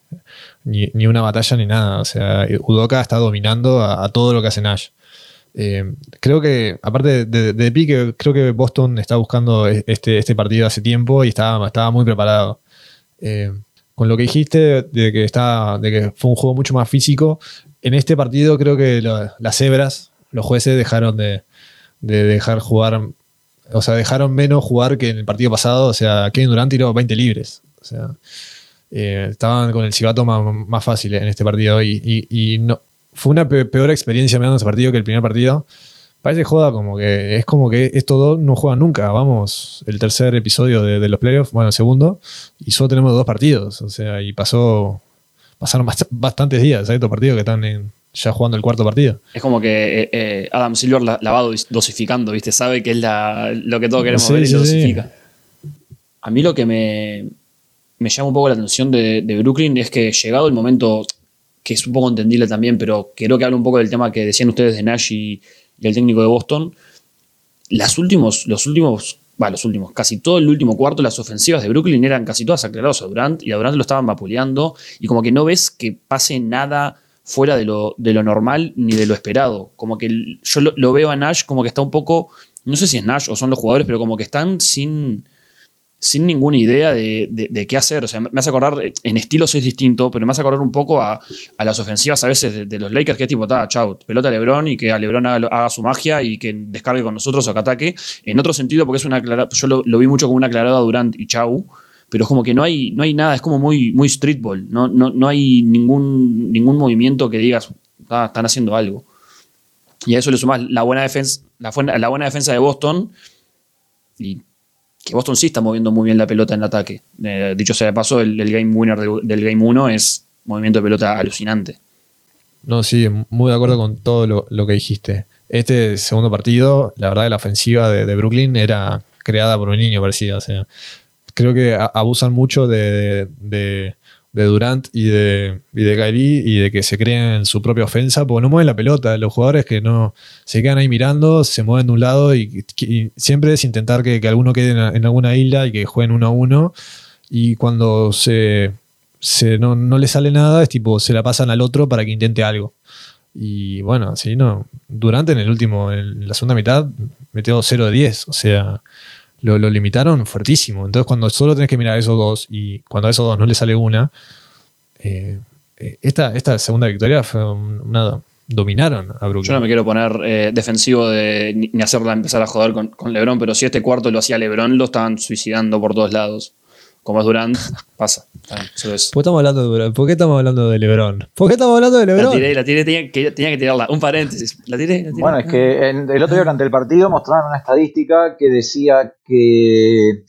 ni, una batalla ni nada. O sea, Udoka está dominando a, todo lo que hace Nash. Eh, creo que, aparte de, de, pique, creo que Boston está buscando e, este, este partido hace tiempo y estaba, estaba muy preparado. con lo que dijiste de que, está, de que fue un juego mucho más físico, en este partido creo que las cebras, los jueces dejaron de, de dejar jugar o sea, dejaron menos jugar que en el partido pasado. O sea, Kevin Durant tiró 20 libres. O sea, eh, estaban con el chivato más, fácil en este partido. Y, no, fue una peor experiencia mirando ese partido que el primer partido. Parece joda como que es como que estos dos no juegan nunca. Vamos, el tercer episodio de, los playoffs, bueno, el segundo, y solo tenemos dos partidos. O sea, y pasó, pasaron bastantes días, hay estos partidos que están en, ya jugando el cuarto partido. Es como que eh, eh, Adam Silver la, va dosificando, ¿viste? Sabe que es lo que todos queremos ver y lo dosifica. A mí lo que me, me, llama un poco la atención de, Brooklyn es que llegado el momento, que es un poco entendible también, pero creo que habla un poco del tema que decían ustedes de Nash y, el técnico de Boston, las últimos, los últimos, bueno, los últimos, casi todo el último cuarto, las ofensivas de Brooklyn eran casi todas aclaradas a Durant y a Durant lo estaban vapuleando y como que no ves que pase nada fuera de lo, de lo normal ni de lo esperado. Como que yo lo, veo a Nash como que está un poco, no sé si es Nash o son los jugadores, pero como que están sin, sin ninguna idea de, qué hacer. O sea, me hace acordar, en estilos es distinto, pero me hace acordar un poco a, las ofensivas a veces de, los Lakers, que es tipo, ta, chau, pelota a Lebron y que a Lebron haga, su magia y que descargue con nosotros o que ataque. En otro sentido, porque es una yo lo, vi mucho como una aclarada Durant y chau pero es como que no hay, no hay nada, es como muy, muy streetball, no, no, no hay ningún, ningún movimiento que digas, están haciendo algo. Y a eso le sumas la buena defensa, la buena defensa de Boston y que Boston sí está moviendo muy bien la pelota en el ataque. Eh, dicho sea de paso, el, game winner del, Game 1 es movimiento de pelota alucinante. No, sí, muy de acuerdo con todo lo, que dijiste. Este segundo partido, la verdad, la ofensiva de, Brooklyn era creada por un niño, parecía. O sea, creo que abusan mucho de, Durant y de, y de Kyrie y de que se creen su propia ofensa, porque no mueven la pelota. Los jugadores que no se quedan ahí mirando, se mueven de un lado y, siempre es intentar que, alguno quede en, alguna isla y que jueguen uno a uno. Y cuando se, no, no le sale nada, es tipo, se la pasan al otro para que intente algo. Y bueno, sí, no. Durante en el último, en la segunda mitad, metió 0 de 10. O sea, lo, limitaron fuertísimo. Entonces, cuando solo tenés que mirar esos dos y cuando a esos dos no le sale una, eh, eh, esta, esta segunda victoria fue una. Dominaron a Brooklyn. Yo no me quiero poner eh, defensivo de, ni, hacerla empezar a joder con, con, LeBron, pero si este cuarto lo hacía LeBron, lo estaban suicidando por todos lados como es Durant, pasa. ¿Por qué estamos hablando de Durant? ¿Por qué estamos hablando de LeBron? ¿Por qué estamos hablando de LeBron? La tiré, la tiré, tenía que, tenía que tirarla. Un paréntesis. La tiré, la tiré. Bueno, es que el otro día durante el partido mostraron una estadística que decía que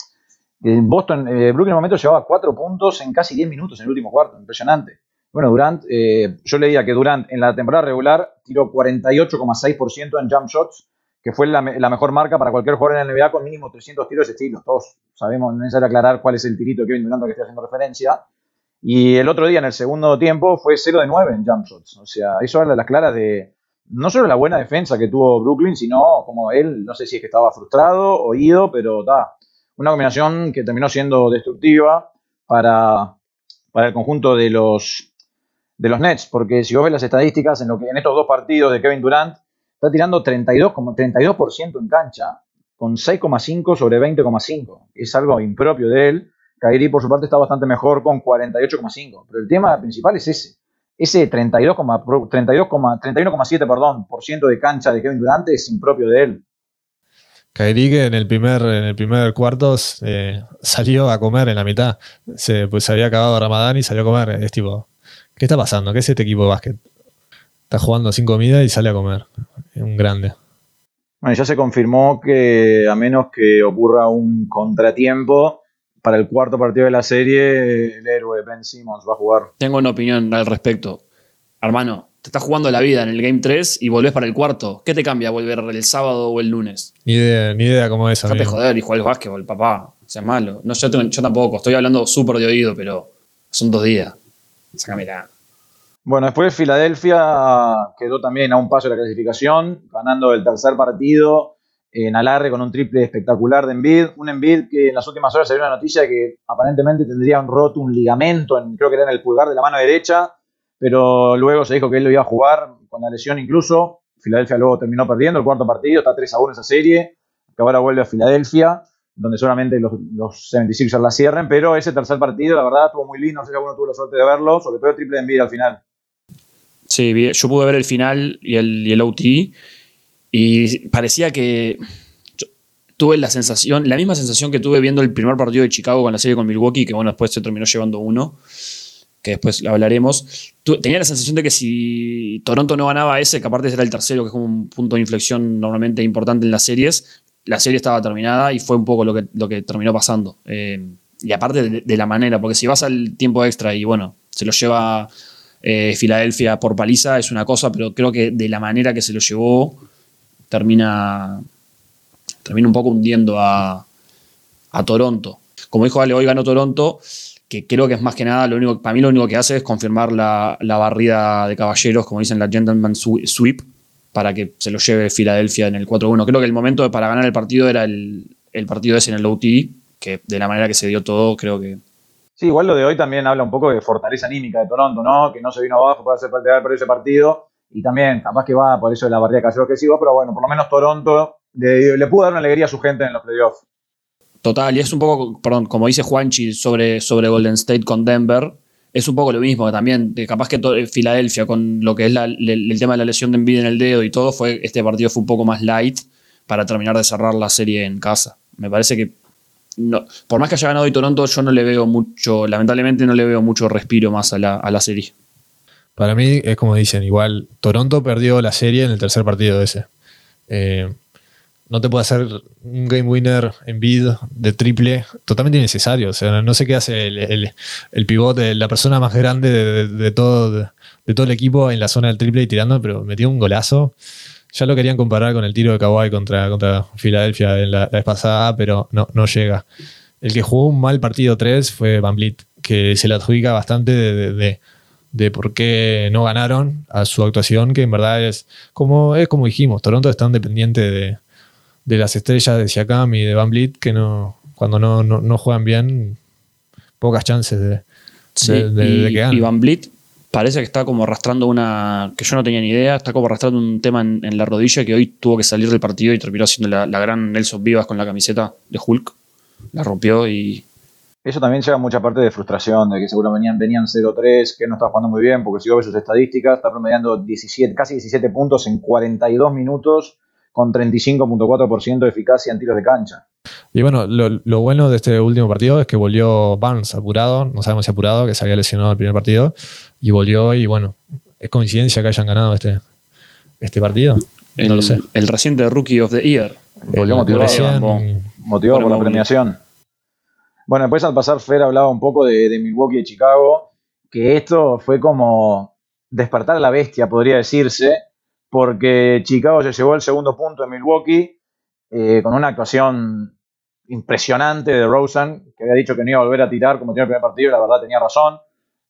en Boston, eh, Brooklyn en un momento llevaba cuatro puntos en casi 10 minutos en el último cuarto. Impresionante. Bueno, Durant, eh, yo leía que Durant en la temporada regular tiró 48,6% en jump shots que fue la, mejor marca para cualquier jugador en la NBA con mínimo 300 tiros de estilo. Todos sabemos, no es necesario aclarar cuál es el tirito que Kevin Durant que estoy haciendo referencia. Y el otro día, en el segundo tiempo, fue 0 de 9 en jump shots. O sea, eso habla de las claras de no solo la buena defensa que tuvo Brooklyn, sino como él, no sé si es que estaba frustrado, oído, pero da una combinación que terminó siendo destructiva para, para el conjunto de los, de los Nets. Porque si vos ves las estadísticas en, lo que, en estos dos partidos de Kevin Durant, Está tirando 32, 32% en cancha, con 6,5 sobre 20,5. Es algo impropio de él. Kairi, por su parte, está bastante mejor con 48,5. Pero el tema principal es ese. Ese 32,7 32, 31,7 perdón, por ciento de cancha de Kevin Durant es impropio de él. Kairi que en el primer, en el primer cuarto eh, salió a comer en la mitad. Se, pues se había acabado Ramadán y salió a comer. Es tipo, ¿qué está pasando? ¿Qué es este equipo de básquet? Está jugando sin comida y sale a comer. Es un grande. Bueno, ya se confirmó que a menos que ocurra un contratiempo, para el cuarto partido de la serie, el héroe Ben Simmons va a jugar. Tengo una opinión al respecto. Hermano, te estás jugando la vida en el Game 3 y volvés para el cuarto. ¿Qué te cambia volver el sábado o el lunes? Ni idea, ni idea cómo es. Déjate joder y jugar al básquetbol, papá. O sea, malo. No, yo, yo tampoco. Estoy hablando súper de oído, pero son dos días. Sácame la. Bueno, después Filadelfia quedó también a un paso de la clasificación, ganando el tercer partido en alarre con un triple espectacular de Embiid. Un Embiid que en las últimas horas dio una noticia que aparentemente tendría un roto un ligamento, en, creo que era en el pulgar de la mano derecha, pero luego se dijo que él lo iba a jugar con la lesión incluso. Filadelfia luego terminó perdiendo el cuarto partido, está 3 a 1 esa serie, que ahora vuelve a Filadelfia, donde solamente los, los 76ers la cierren, pero ese tercer partido, la verdad, estuvo muy lindo, no sé si alguno tuvo la suerte de verlo, sobre todo triple de Embiid al final. Sí, yo pude ver el final y el, el OT y parecía que tuve la sensación, la misma sensación que tuve viendo el primer partido de Chicago con la serie con Milwaukee, que bueno, después se terminó llevando uno, que después lo hablaremos. tenía la sensación de que si Toronto no ganaba ese, que aparte era el tercero, que es como un punto de inflexión normalmente importante en las series, la serie estaba terminada y fue un poco lo que, lo que terminó pasando. Eh, y aparte de, la manera, porque si vas al tiempo extra y bueno, se lo lleva eh, Filadelfia por paliza, es una cosa, pero creo que de la manera que se lo llevó termina, termina un poco hundiendo a, Toronto. Como dijo Ale, hoy ganó Toronto, que creo que es más que nada, para mí lo único que hace es confirmar la, barrida de caballeros, como dicen la Gentleman Sweep, para que se lo lleve Filadelfia en el 4-1. Creo que el momento para ganar el partido era el, partido ese en el OT, que de la manera que se dio todo, creo que. Sí, igual lo de hoy también habla un poco de fortaleza anímica de Toronto, ¿no? Que no se vino abajo para hacer por ese partido y también capaz que va por eso de la barrera casero que sigo, pero bueno, por lo menos Toronto le, pudo dar una alegría a su gente en los playoffs. Total, y es un poco, perdón, como dice Juanchi sobre, sobre Golden State con Denver, es un poco lo mismo, también, capaz que Filadelfia con lo que es el, tema de la lesión de envidia en el dedo y todo, fue este partido fue un poco más light para terminar de cerrar la serie en casa. Me parece que, no, por más que haya ganado hoy Toronto, yo no le veo mucho, lamentablemente no le veo mucho respiro más a la, a la serie. Para mí es como dicen, igual Toronto perdió la serie en el tercer partido ese. Eh, no te puede hacer un game winner en bid de triple totalmente innecesario. O sea, no sé qué hace el, el, pivote, la persona más grande de, todo, de, todo el equipo en la zona del triple y tirando, pero metió un golazo. Ya lo querían comparar con el tiro de Kawhi contra, contra Filadelfia en la, vez pasada, pero no, no llega. El que jugó un mal partido 3 fue Van Vliet, que se le adjudica bastante de de por qué no ganaron a su actuación, que en verdad es como, es como dijimos, Toronto es tan dependiente de, las estrellas de Siakam y de Van Vliet que no, cuando no, juegan bien, pocas chances de, que ganen. Y Van Vliet parece que está como arrastrando una, que yo no tenía ni idea, está como arrastrando un tema en, la rodilla que hoy tuvo que salir del partido y terminó haciendo la, gran Nelson Vivas con la camiseta de Hulk. La rompió y eso también lleva mucha parte de frustración, de que seguro venían, venían 0-3, que no está jugando muy bien, porque si yo veo sus estadísticas, está promediando 17, casi 17 puntos en 42 minutos, con 35.4% de eficacia en tiros de cancha. Y bueno, lo, bueno de este último partido es que volvió Barnes apurado, no sabemos si apurado, que se había lesionado el primer partido, y volvió y bueno, es coincidencia que hayan ganado este, este partido. no lo sé. El reciente Rookie of the Year. Volvió motivado, motivado por la premiación. Bueno, después al pasar Fer hablaba un poco de, Milwaukee y Chicago, que esto fue como despertar a la bestia, podría decirse, porque Chicago se llevó el segundo punto en Milwaukee eh, con una actuación impresionante de Rosen, que había dicho que no iba a volver a tirar como tenía el primer partido, y la verdad tenía razón.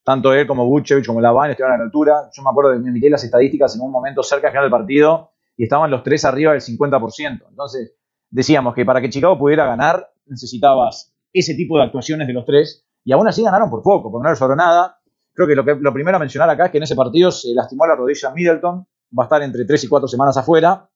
Tanto él como Butchevich como Lavine estuvieron a la altura. Yo me acuerdo de que miré las estadísticas en un momento cerca del final del partido y estaban los tres arriba del 50%. Entonces, decíamos que para que Chicago pudiera ganar necesitabas ese tipo de actuaciones de los tres, y aún así ganaron por poco, porque no les sobró nada. Creo que lo, que lo primero a mencionar acá es que en ese partido se lastimó la rodilla Middleton, va a estar entre 3 y 4 semanas afuera.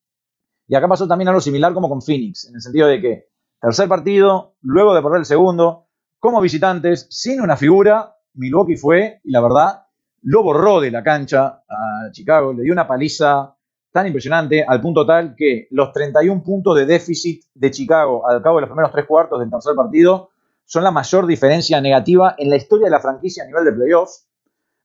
Y acá pasó también algo similar como con Phoenix, en el sentido de que tercer partido, luego de perder el segundo, como visitantes, sin una figura, Milwaukee fue, y la verdad, lo borró de la cancha a Chicago, le dio una paliza tan impresionante al punto tal que los 31 puntos de déficit de Chicago al cabo de los primeros tres cuartos del tercer partido son la mayor diferencia negativa en la historia de la franquicia a nivel de playoffs.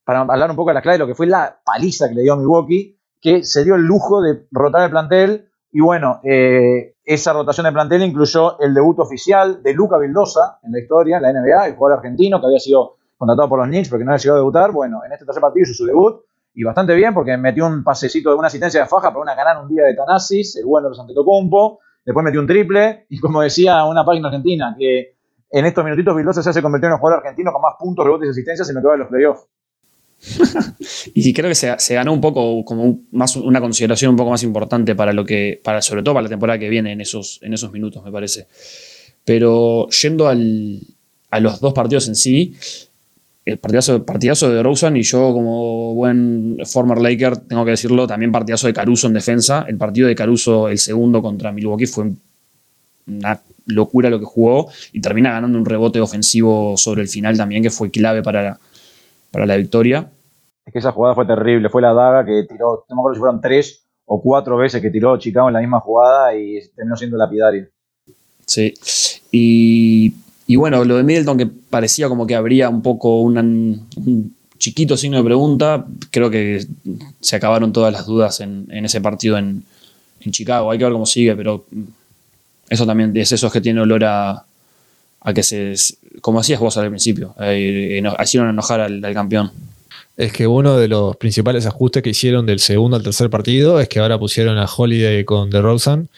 Para hablar un poco de la clave de lo que fue la paliza que le dio Milwaukee, que se dio el lujo de rotar el plantel. Y bueno, eh, esa rotación de plantel incluyó el debut oficial de Luca Vildosa en la historia, en la NBA, el jugador argentino que había sido contratado por los Knicks porque no había llegado a debutar. Bueno, en este tercer partido hizo su debut y bastante bien porque metió un pasecito de una asistencia de faja para una canana un día de Tanasis, el bueno de los Antetokounmpo, después metió un triple y como decía una página argentina, que en estos minutitos Vildosa se convirtió en el jugador argentino con más puntos, rebotes y asistencias en lo que va de los playoffs. [laughs] y creo que se, ganó un poco como más una consideración un poco más importante para lo que, para, sobre todo para la temporada que viene en esos, en esos minutos, me parece. Pero yendo al, a los dos partidos en sí, el partidazo, partidazo de Rosen y yo como buen former Laker, tengo que decirlo, también partidazo de Caruso en defensa. El partido de Caruso, el segundo contra Milwaukee, fue una locura lo que jugó y termina ganando un rebote ofensivo sobre el final también que fue clave para para la victoria. Es que esa jugada fue terrible, fue la daga que tiró, no me acuerdo si fueron tres o cuatro veces que tiró Chicago en la misma jugada y terminó siendo lapidario. Sí, y, y bueno, lo de Middleton que parecía como que habría un poco un chiquito signo de pregunta, creo que se acabaron todas las dudas en, ese partido en, en Chicago, hay que ver cómo sigue, pero eso también es eso que tiene olor a, a que se, como hacías vos al principio, eh, hicieron enojar al, campeón. Es que uno de los principales ajustes que hicieron del segundo al tercer partido es que ahora pusieron a Holiday con DeRozan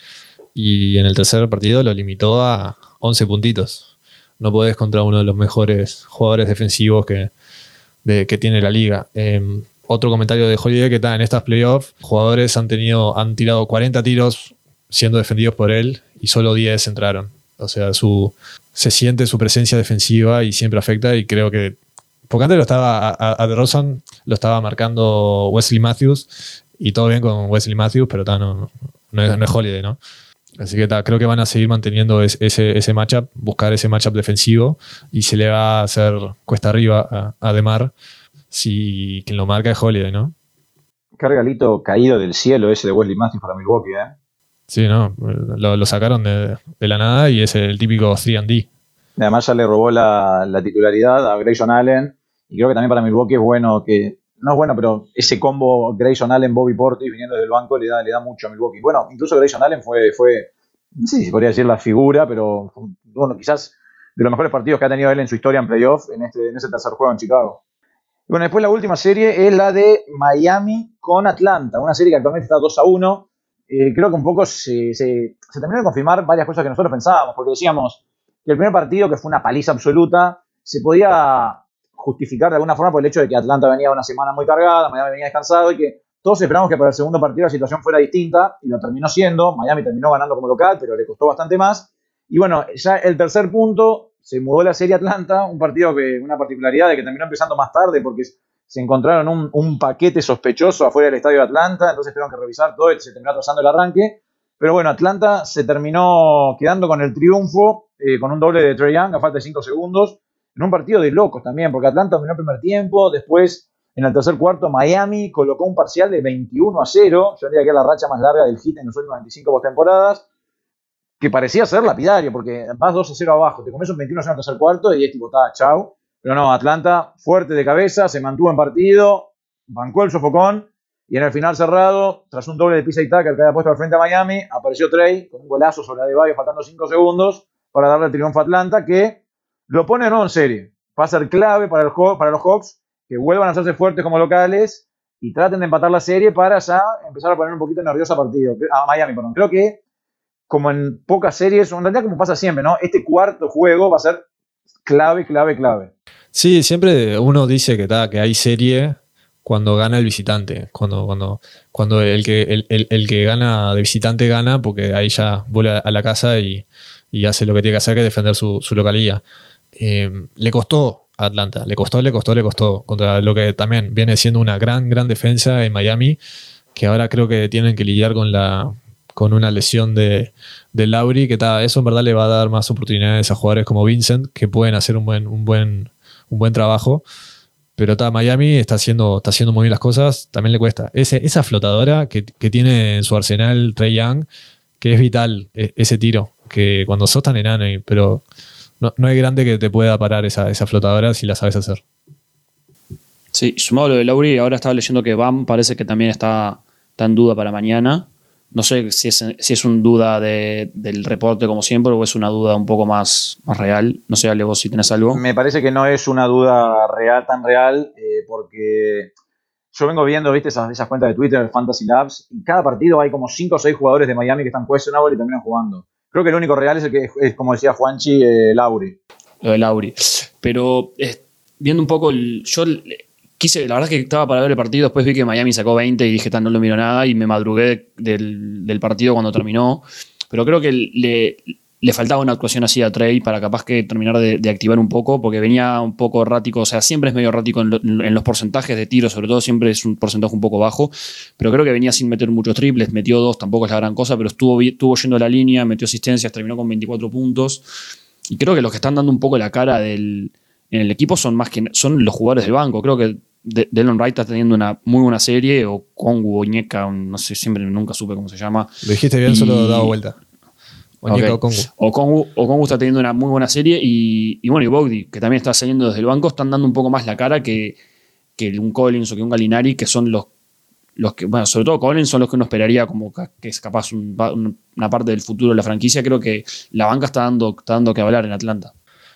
y en el tercer partido lo limitó a 11 puntitos. No podés contra uno de los mejores jugadores defensivos que, que tiene la liga. Em, otro comentario de Holiday que está en estas playoffs, jugadores han tenido han tirado 40 tiros siendo defendidos por él y solo 10 entraron. O sea, su, se siente su presencia defensiva y siempre afecta y creo que... Porque antes lo estaba, a, a DeRozan lo estaba marcando Wesley Matthews y todo bien con Wesley Matthews, pero no, no, es, Holiday, ¿no? Así que creo que van a seguir manteniendo ese, ese matchup, buscar ese matchup defensivo y se le va a hacer cuesta arriba a, a Demar si quien lo marca es Holiday, ¿no? Qué regalito caído del cielo ese de Wesley Matthews para Milwaukee, ¿eh? Sí, no, lo, sacaron de, la nada y es el típico 3D. Además ya le robó la, titularidad a Grayson Allen y creo que también para Milwaukee es bueno que, no es bueno, pero ese combo Grayson Allen, Bobby Portis viniendo del banco le da, le da mucho a Milwaukee. Bueno, incluso Grayson Allen fue, fue no sé si podría decir la figura, pero bueno, quizás de los mejores partidos que ha tenido él en su historia en playoff en, este, en ese tercer juego en Chicago. Y bueno, después la última serie es la de Miami con Atlanta, una serie que actualmente está 2 a 1. Eh, creo que un poco se, se, terminó de confirmar varias cosas que nosotros pensábamos, porque decíamos que el primer partido, que fue una paliza absoluta, se podía justificar de alguna forma por el hecho de que Atlanta venía una semana muy cargada, Miami venía descansado y que todos esperamos que para el segundo partido la situación fuera distinta y lo terminó siendo. Miami terminó ganando como local, pero le costó bastante más. Y bueno, ya el tercer punto se mudó la serie Atlanta, un partido que una particularidad de que terminó empezando más tarde porque se encontraron un, paquete sospechoso afuera del estadio de Atlanta, entonces tuvieron que revisar todo y se terminó atrasando el arranque. Pero bueno, Atlanta se terminó quedando con el triunfo, eh, con un doble de Trey Young a falta de 5 segundos, en un partido de locos también, porque Atlanta dominó el primer tiempo, después en el tercer cuarto Miami colocó un parcial de 21 a 0, yo diría que es la racha más larga del hit en los últimos 25 postemporadas, que parecía ser lapidario, porque vas 2 a 0 abajo, te comes un 21 a 0 en el tercer cuarto y es tipo, chau. Pero no, Atlanta fuerte de cabeza, se mantuvo en partido, bancó el sofocón y en el final cerrado, tras un doble de pizza y Tucker que había puesto al frente a Miami, apareció Trey con un golazo sobre Adebayo faltando 5 segundos para darle el triunfo a Atlanta que lo pone en serie. Va a ser clave para, el, para los Hawks que vuelvan a hacerse fuertes como locales y traten de empatar la serie para ya empezar a poner un poquito nervioso a partido. A Miami, perdón. Creo que como en pocas series, en realidad como pasa siempre, ¿no? Este cuarto juego va a ser clave, clave, clave. Sí, siempre uno dice que, que hay serie cuando gana el visitante, cuando, cuando, cuando el, que, el, que gana de visitante gana, porque ahí ya vuelve a la casa y, hace lo que tiene que hacer, que defender su, su localía. Eh, le costó a Atlanta, le costó, le costó, le costó, contra lo que también viene siendo una gran, gran defensa en Miami, que ahora creo que tienen que lidiar con la con una lesión de, de Lauri, que eso en verdad le va a dar más oportunidades a jugadores como Vincent, que pueden hacer un buen, un buen un buen trabajo. Pero Miami está haciendo, está haciendo muy bien las cosas, también le cuesta. Esa flotadora que, tiene en su arsenal Trey Young, que es vital e, ese tiro, que cuando sos tan enano, pero no, hay grande que te pueda parar esa, esa flotadora si la sabes hacer. Sí, sumado lo de Lauri, ahora estaba leyendo que Bam parece que también está, está en duda para mañana. No sé si es, si es una duda del reporte como siempre o es una duda un poco más, más real. No sé, Ale, vos si tenés algo. Me parece que no es una duda real, tan real, eh, porque yo vengo viendo, viste, esas, esas cuentas de Twitter, Fantasy Labs, y cada partido hay como 5 o 6 jugadores de Miami que están questionable y terminan jugando. Creo que el único real es el que es, como decía Juanchi, eh, Lauri. Lo de Lauri. Pero viendo un poco, yo quise, la verdad es que estaba para ver el partido, después vi que Miami sacó 20 y dije, tan, no lo miro nada y me madrugué del, del partido cuando terminó. Pero creo que le, le faltaba una actuación así a Trey para capaz que terminar de, activar un poco, porque venía un poco errático, o sea, siempre es medio errático en, los porcentajes de tiro, sobre todo siempre es un porcentaje un poco bajo, pero creo que venía sin meter muchos triples, metió dos, tampoco es la gran cosa, pero estuvo, estuvo yendo la línea, metió asistencias, terminó con 24 puntos, y creo que los que están dando un poco la cara del, en el equipo son más que son los jugadores del banco, creo que Delon Wright está teniendo una muy buena serie, o Kongu o no sé, siempre nunca supe cómo se llama. Lo dijiste bien, solo dado vuelta. O Kongu. está teniendo una muy buena serie y, bueno, y Bogdi, que también está saliendo desde el banco, están dando un poco más la cara que, que un Collins o que un Galinari, que son los, los que, bueno, sobre todo Collins son los que uno esperaría como que es capaz una parte del futuro de la franquicia. Creo que la banca está dando, está dando que hablar en Atlanta.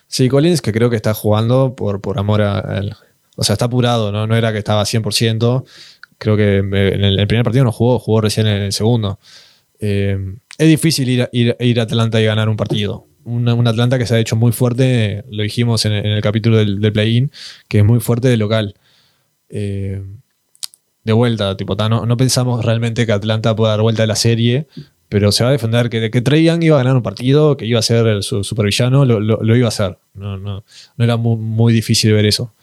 Sí, Collins que creo que está jugando por, por amor a él. O sea, está apurado, ¿no? No era que estaba 100%. Creo que en el, primer partido no jugó, jugó recién en el segundo. Eh, es difícil ir, ir, a Atlanta y ganar un partido. Un Atlanta que se ha hecho muy fuerte, lo dijimos en, el capítulo del, play-in, que es muy fuerte de local. Eh, de vuelta, tipo, no, no, pensamos realmente que Atlanta pueda dar vuelta a la serie, pero se va a defender que, que Trey Young iba a ganar un partido, que iba a ser el supervillano, lo, lo, iba a hacer. No, no, no era muy, muy, difícil ver eso.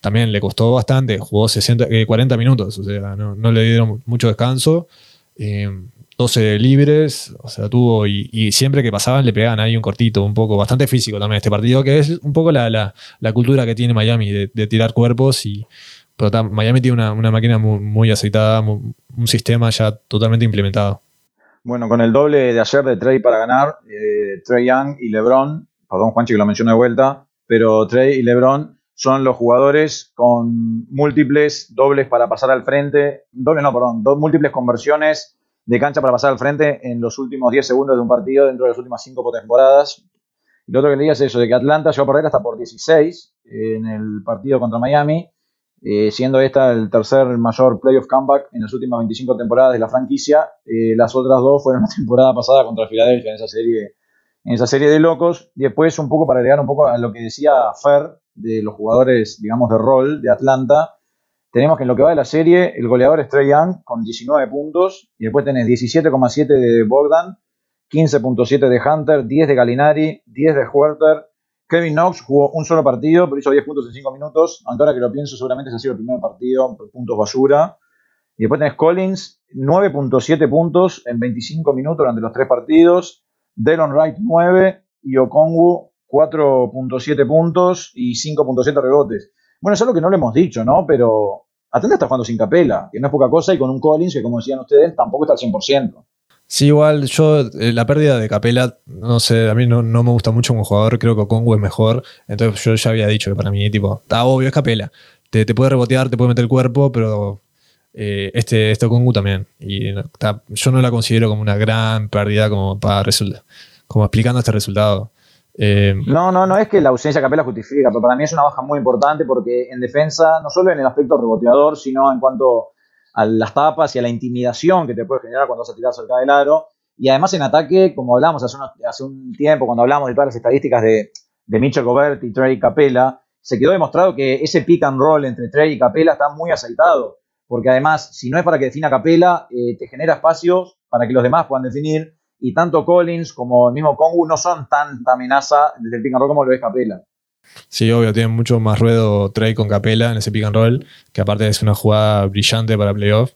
También le costó bastante, jugó 60, 40 eh, minutos, o sea, no, no le dieron mucho descanso. Eh, 12 libres, o sea, tuvo y, siempre que pasaban le pegaban ahí un cortito, un poco, bastante físico también este partido, que es un poco la, cultura que tiene Miami de, tirar cuerpos y Miami tiene una, máquina muy, aceitada, un sistema ya totalmente implementado. Bueno, con el doble de ayer de Trey para ganar, eh, Trey Young y LeBron, perdón Juanchi que lo mencioné de vuelta, pero Trey y LeBron son los jugadores con múltiples dobles para pasar al frente, doble no, perdón, dos múltiples conversiones de cancha para pasar al frente en los últimos 10 segundos de un partido dentro de las últimas 5 temporadas. Y lo otro que le diga es eso, de que Atlanta llegó a perder hasta por 16 en el partido contra Miami, eh, siendo esta el tercer mayor playoff comeback en las últimas 25 temporadas de la franquicia. Eh, las otras dos fueron la temporada pasada contra Filadelfia en esa serie en esa serie de locos. Y después, un poco para agregar un poco a lo que decía Fer de los jugadores, digamos, de rol de Atlanta, tenemos que en lo que va de la serie, el goleador es Trey Young con 19 puntos. Y después tenés 17,7 de Bogdan, 15.7 de Hunter, 10 de Galinari, 10 de Huerter. Kevin Knox jugó un solo partido, pero hizo 10 puntos en 5 minutos. Aunque ahora que lo pienso, seguramente ese ha sido el primer partido puntos basura. Y después tenés Collins, 9.7 puntos en 25 minutos durante los tres partidos. Delon Wright, 9. Y Okongu, 4.7 puntos y 5.7 rebotes. Bueno, es lo que no le hemos dicho, ¿no? Pero Atlanta está jugando sin capela, que no es poca cosa, y con un Collins que, como decían ustedes, tampoco está al 100%. Sí, igual yo, eh, la pérdida de Capela, no sé, a mí no, me gusta mucho como jugador, creo que Congo es mejor. Entonces yo ya había dicho que para mí, tipo, está obvio, es Capela. Te, puede rebotear, te puede meter el cuerpo, pero eh, este, este Congu también. Y yo no la considero como una gran pérdida como para como explicando este resultado. Eh, no, no, no es que la ausencia de Capela justifica, pero para mí es una baja muy importante porque en defensa, no solo en el aspecto reboteador, sino en cuanto a las tapas y a la intimidación que te puede generar cuando vas a tirar cerca del aro. Y además en ataque, como hablamos hace, hace un tiempo, cuando hablamos de todas las estadísticas de, de Mitchell y Trey Capela, se quedó demostrado que ese pick and roll entre Trey y Capela está muy aceitado. Porque además, si no es para que defina Capela, eh, te genera espacios para que los demás puedan definir y tanto Collins como el mismo Kongu no son tanta amenaza desde el pick and roll como lo es Capela. Sí, obvio, tiene mucho más ruedo Trey con Capela en ese pick and roll, que aparte es una jugada brillante para playoff.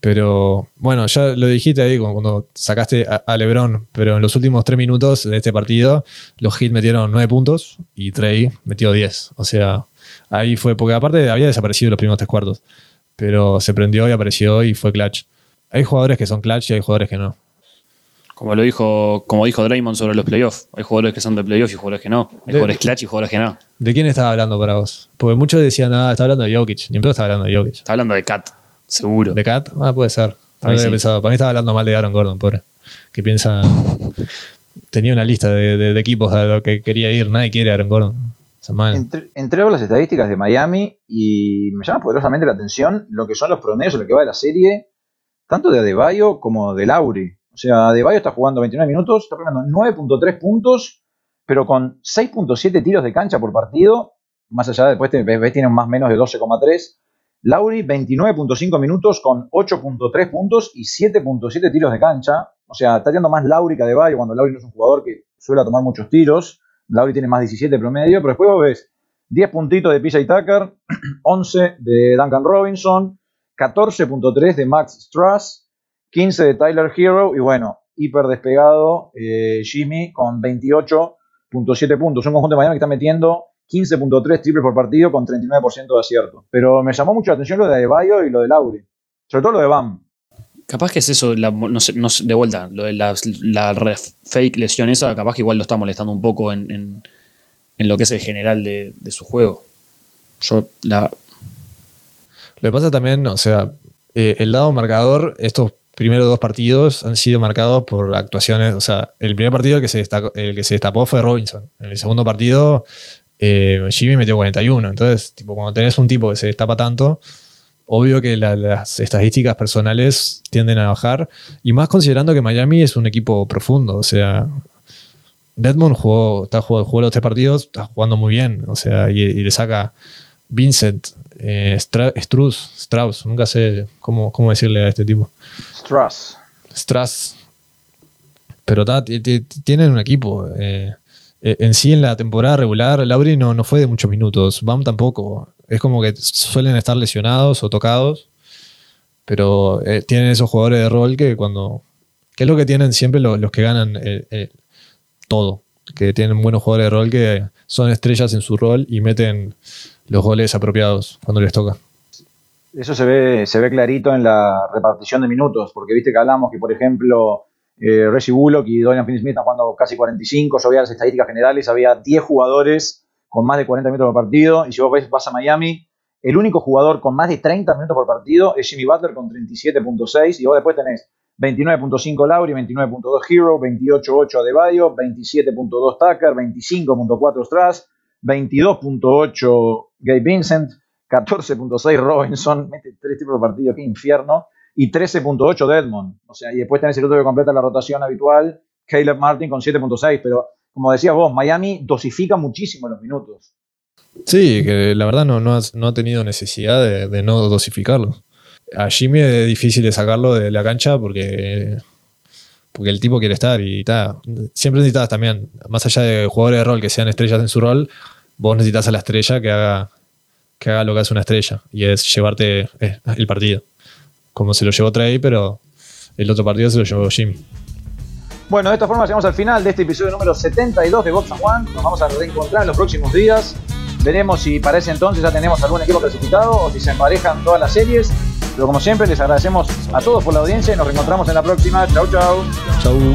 Pero bueno, ya lo dijiste ahí cuando sacaste a, LeBron, pero en los últimos tres minutos de este partido, los Heat metieron nueve puntos y Trey metió diez. O sea, ahí fue, porque aparte había desaparecido los primeros tres cuartos, pero se prendió y apareció y fue clutch. Hay jugadores que son clutch y hay jugadores que no. Como lo dijo, como dijo Draymond sobre los playoffs. Hay jugadores que son de playoffs y jugadores que no. Hay jugadores clutch y jugadores que no. ¿De quién estaba hablando para vos? Porque muchos decían, nada, ah, está hablando de Jokic. Ni estaba hablando de Jokic. Está hablando de Cat, seguro. ¿De Cat? Ah, puede ser. Para mí, pensado. para mí estaba hablando mal de Aaron Gordon, pobre. Que piensa. Tenía una lista de, equipos a los que quería ir. Nadie quiere a Aaron Gordon. Entre, entrego las estadísticas de Miami y me llama poderosamente la atención lo que son los promedios en lo que va de la serie, tanto de Adebayo como de Lauri. O sea, De Bayo está jugando 29 minutos, está pegando 9.3 puntos, pero con 6.7 tiros de cancha por partido. Más allá, después ves, tiene más menos de 12,3. Lauri 29.5 minutos con 8.3 puntos y 7.7 tiros de cancha. O sea, está tirando más Lauri que Adebayo cuando Lauri no es un jugador que suele tomar muchos tiros. Lauri tiene más 17 promedio, pero después vos ves 10 puntitos de PJ Tucker, [clears throat] 11 de Duncan Robinson, 14.3 de Max Strass, 15 de Tyler Hero y bueno, hiper despegado eh, Jimmy con 28.7 puntos. Un conjunto de Miami que está metiendo 15.3 triples por partido con 39% de acierto. Pero me llamó mucho la atención lo de Adebayo y lo de Lauri. Sobre todo lo de Bam. Capaz que es eso, no sé, de vuelta, lo de la, fake lesión esa, capaz que igual lo está molestando un poco en, lo que es el general de, su juego. Yo la. Lo que pasa también, o sea, eh, el lado marcador, estos primeros dos partidos han sido marcados por actuaciones. O sea, el primer partido que se destacó, el que se destapó fue Robinson. En el segundo partido, eh, Jimmy metió 41. Entonces, tipo, cuando tenés un tipo que se destapa tanto, obvio que las estadísticas personales tienden a bajar. Y más considerando que Miami es un equipo profundo. O sea, Deadmond jugó, está jugó, los tres partidos, está jugando muy bien. O sea, y, le saca Vincent, eh, Strauss, Strauss, nunca sé cómo, cómo decirle a este tipo. Strass. Strass. Pero tienen un equipo. Eh, eh, en sí, en la temporada regular, Lauri no, no fue de muchos minutos. Bam tampoco. Es como que suelen estar lesionados o tocados, pero eh, tienen esos jugadores de rol que cuando... ¿Qué es lo que tienen siempre los, que ganan todo? Que tienen buenos jugadores de rol que son estrellas en su rol y meten los goles apropiados cuando les toca. Eso se ve, se ve clarito en la repartición de minutos, porque viste que hablamos que, por ejemplo, Reggie Bullock y Dorian Finney-Smith están jugando casi 45, yo veía las estadísticas generales, había 10 jugadores con más de 40 minutos por partido. Y si vos ves, vas a Miami, el único jugador con más de 30 minutos por partido es Jimmy Butler con 37.6. Y vos después tenés 29.5 Lauri, 29.2 Hero, 28.8 Adebayo, 27.2 Tucker, 25.4 Strass, 22.8 Gabe Vincent, 14.6 Robinson, mete tres tipos de partido, qué infierno, y 13.8 Deadmond. O sea, y después tenés el otro que completa la rotación habitual, Caleb Martin con 7.6, pero como decías vos, Miami dosifica muchísimo los minutos. Sí, que la verdad no, no, ha, tenido necesidad de, no dosificarlo. A Jimmy es difícil de sacarlo de la cancha porque, porque el tipo quiere estar y está. Siempre necesitas también, más allá de jugadores de rol que sean estrellas en su rol, vos necesitas a la estrella que haga, que haga lo que hace una estrella y es llevarte el partido. Como se lo llevó Trey, pero el otro partido se lo llevó Jimmy. Bueno, de esta forma llegamos al final de este episodio número 72 de Box One. Nos vamos a reencontrar en los próximos días. Veremos si para ese entonces ya tenemos algún equipo clasificado o si se emparejan todas las series. Pero como siempre, les agradecemos a todos por la audiencia y nos reencontramos en la próxima. Chau, chau. Chau.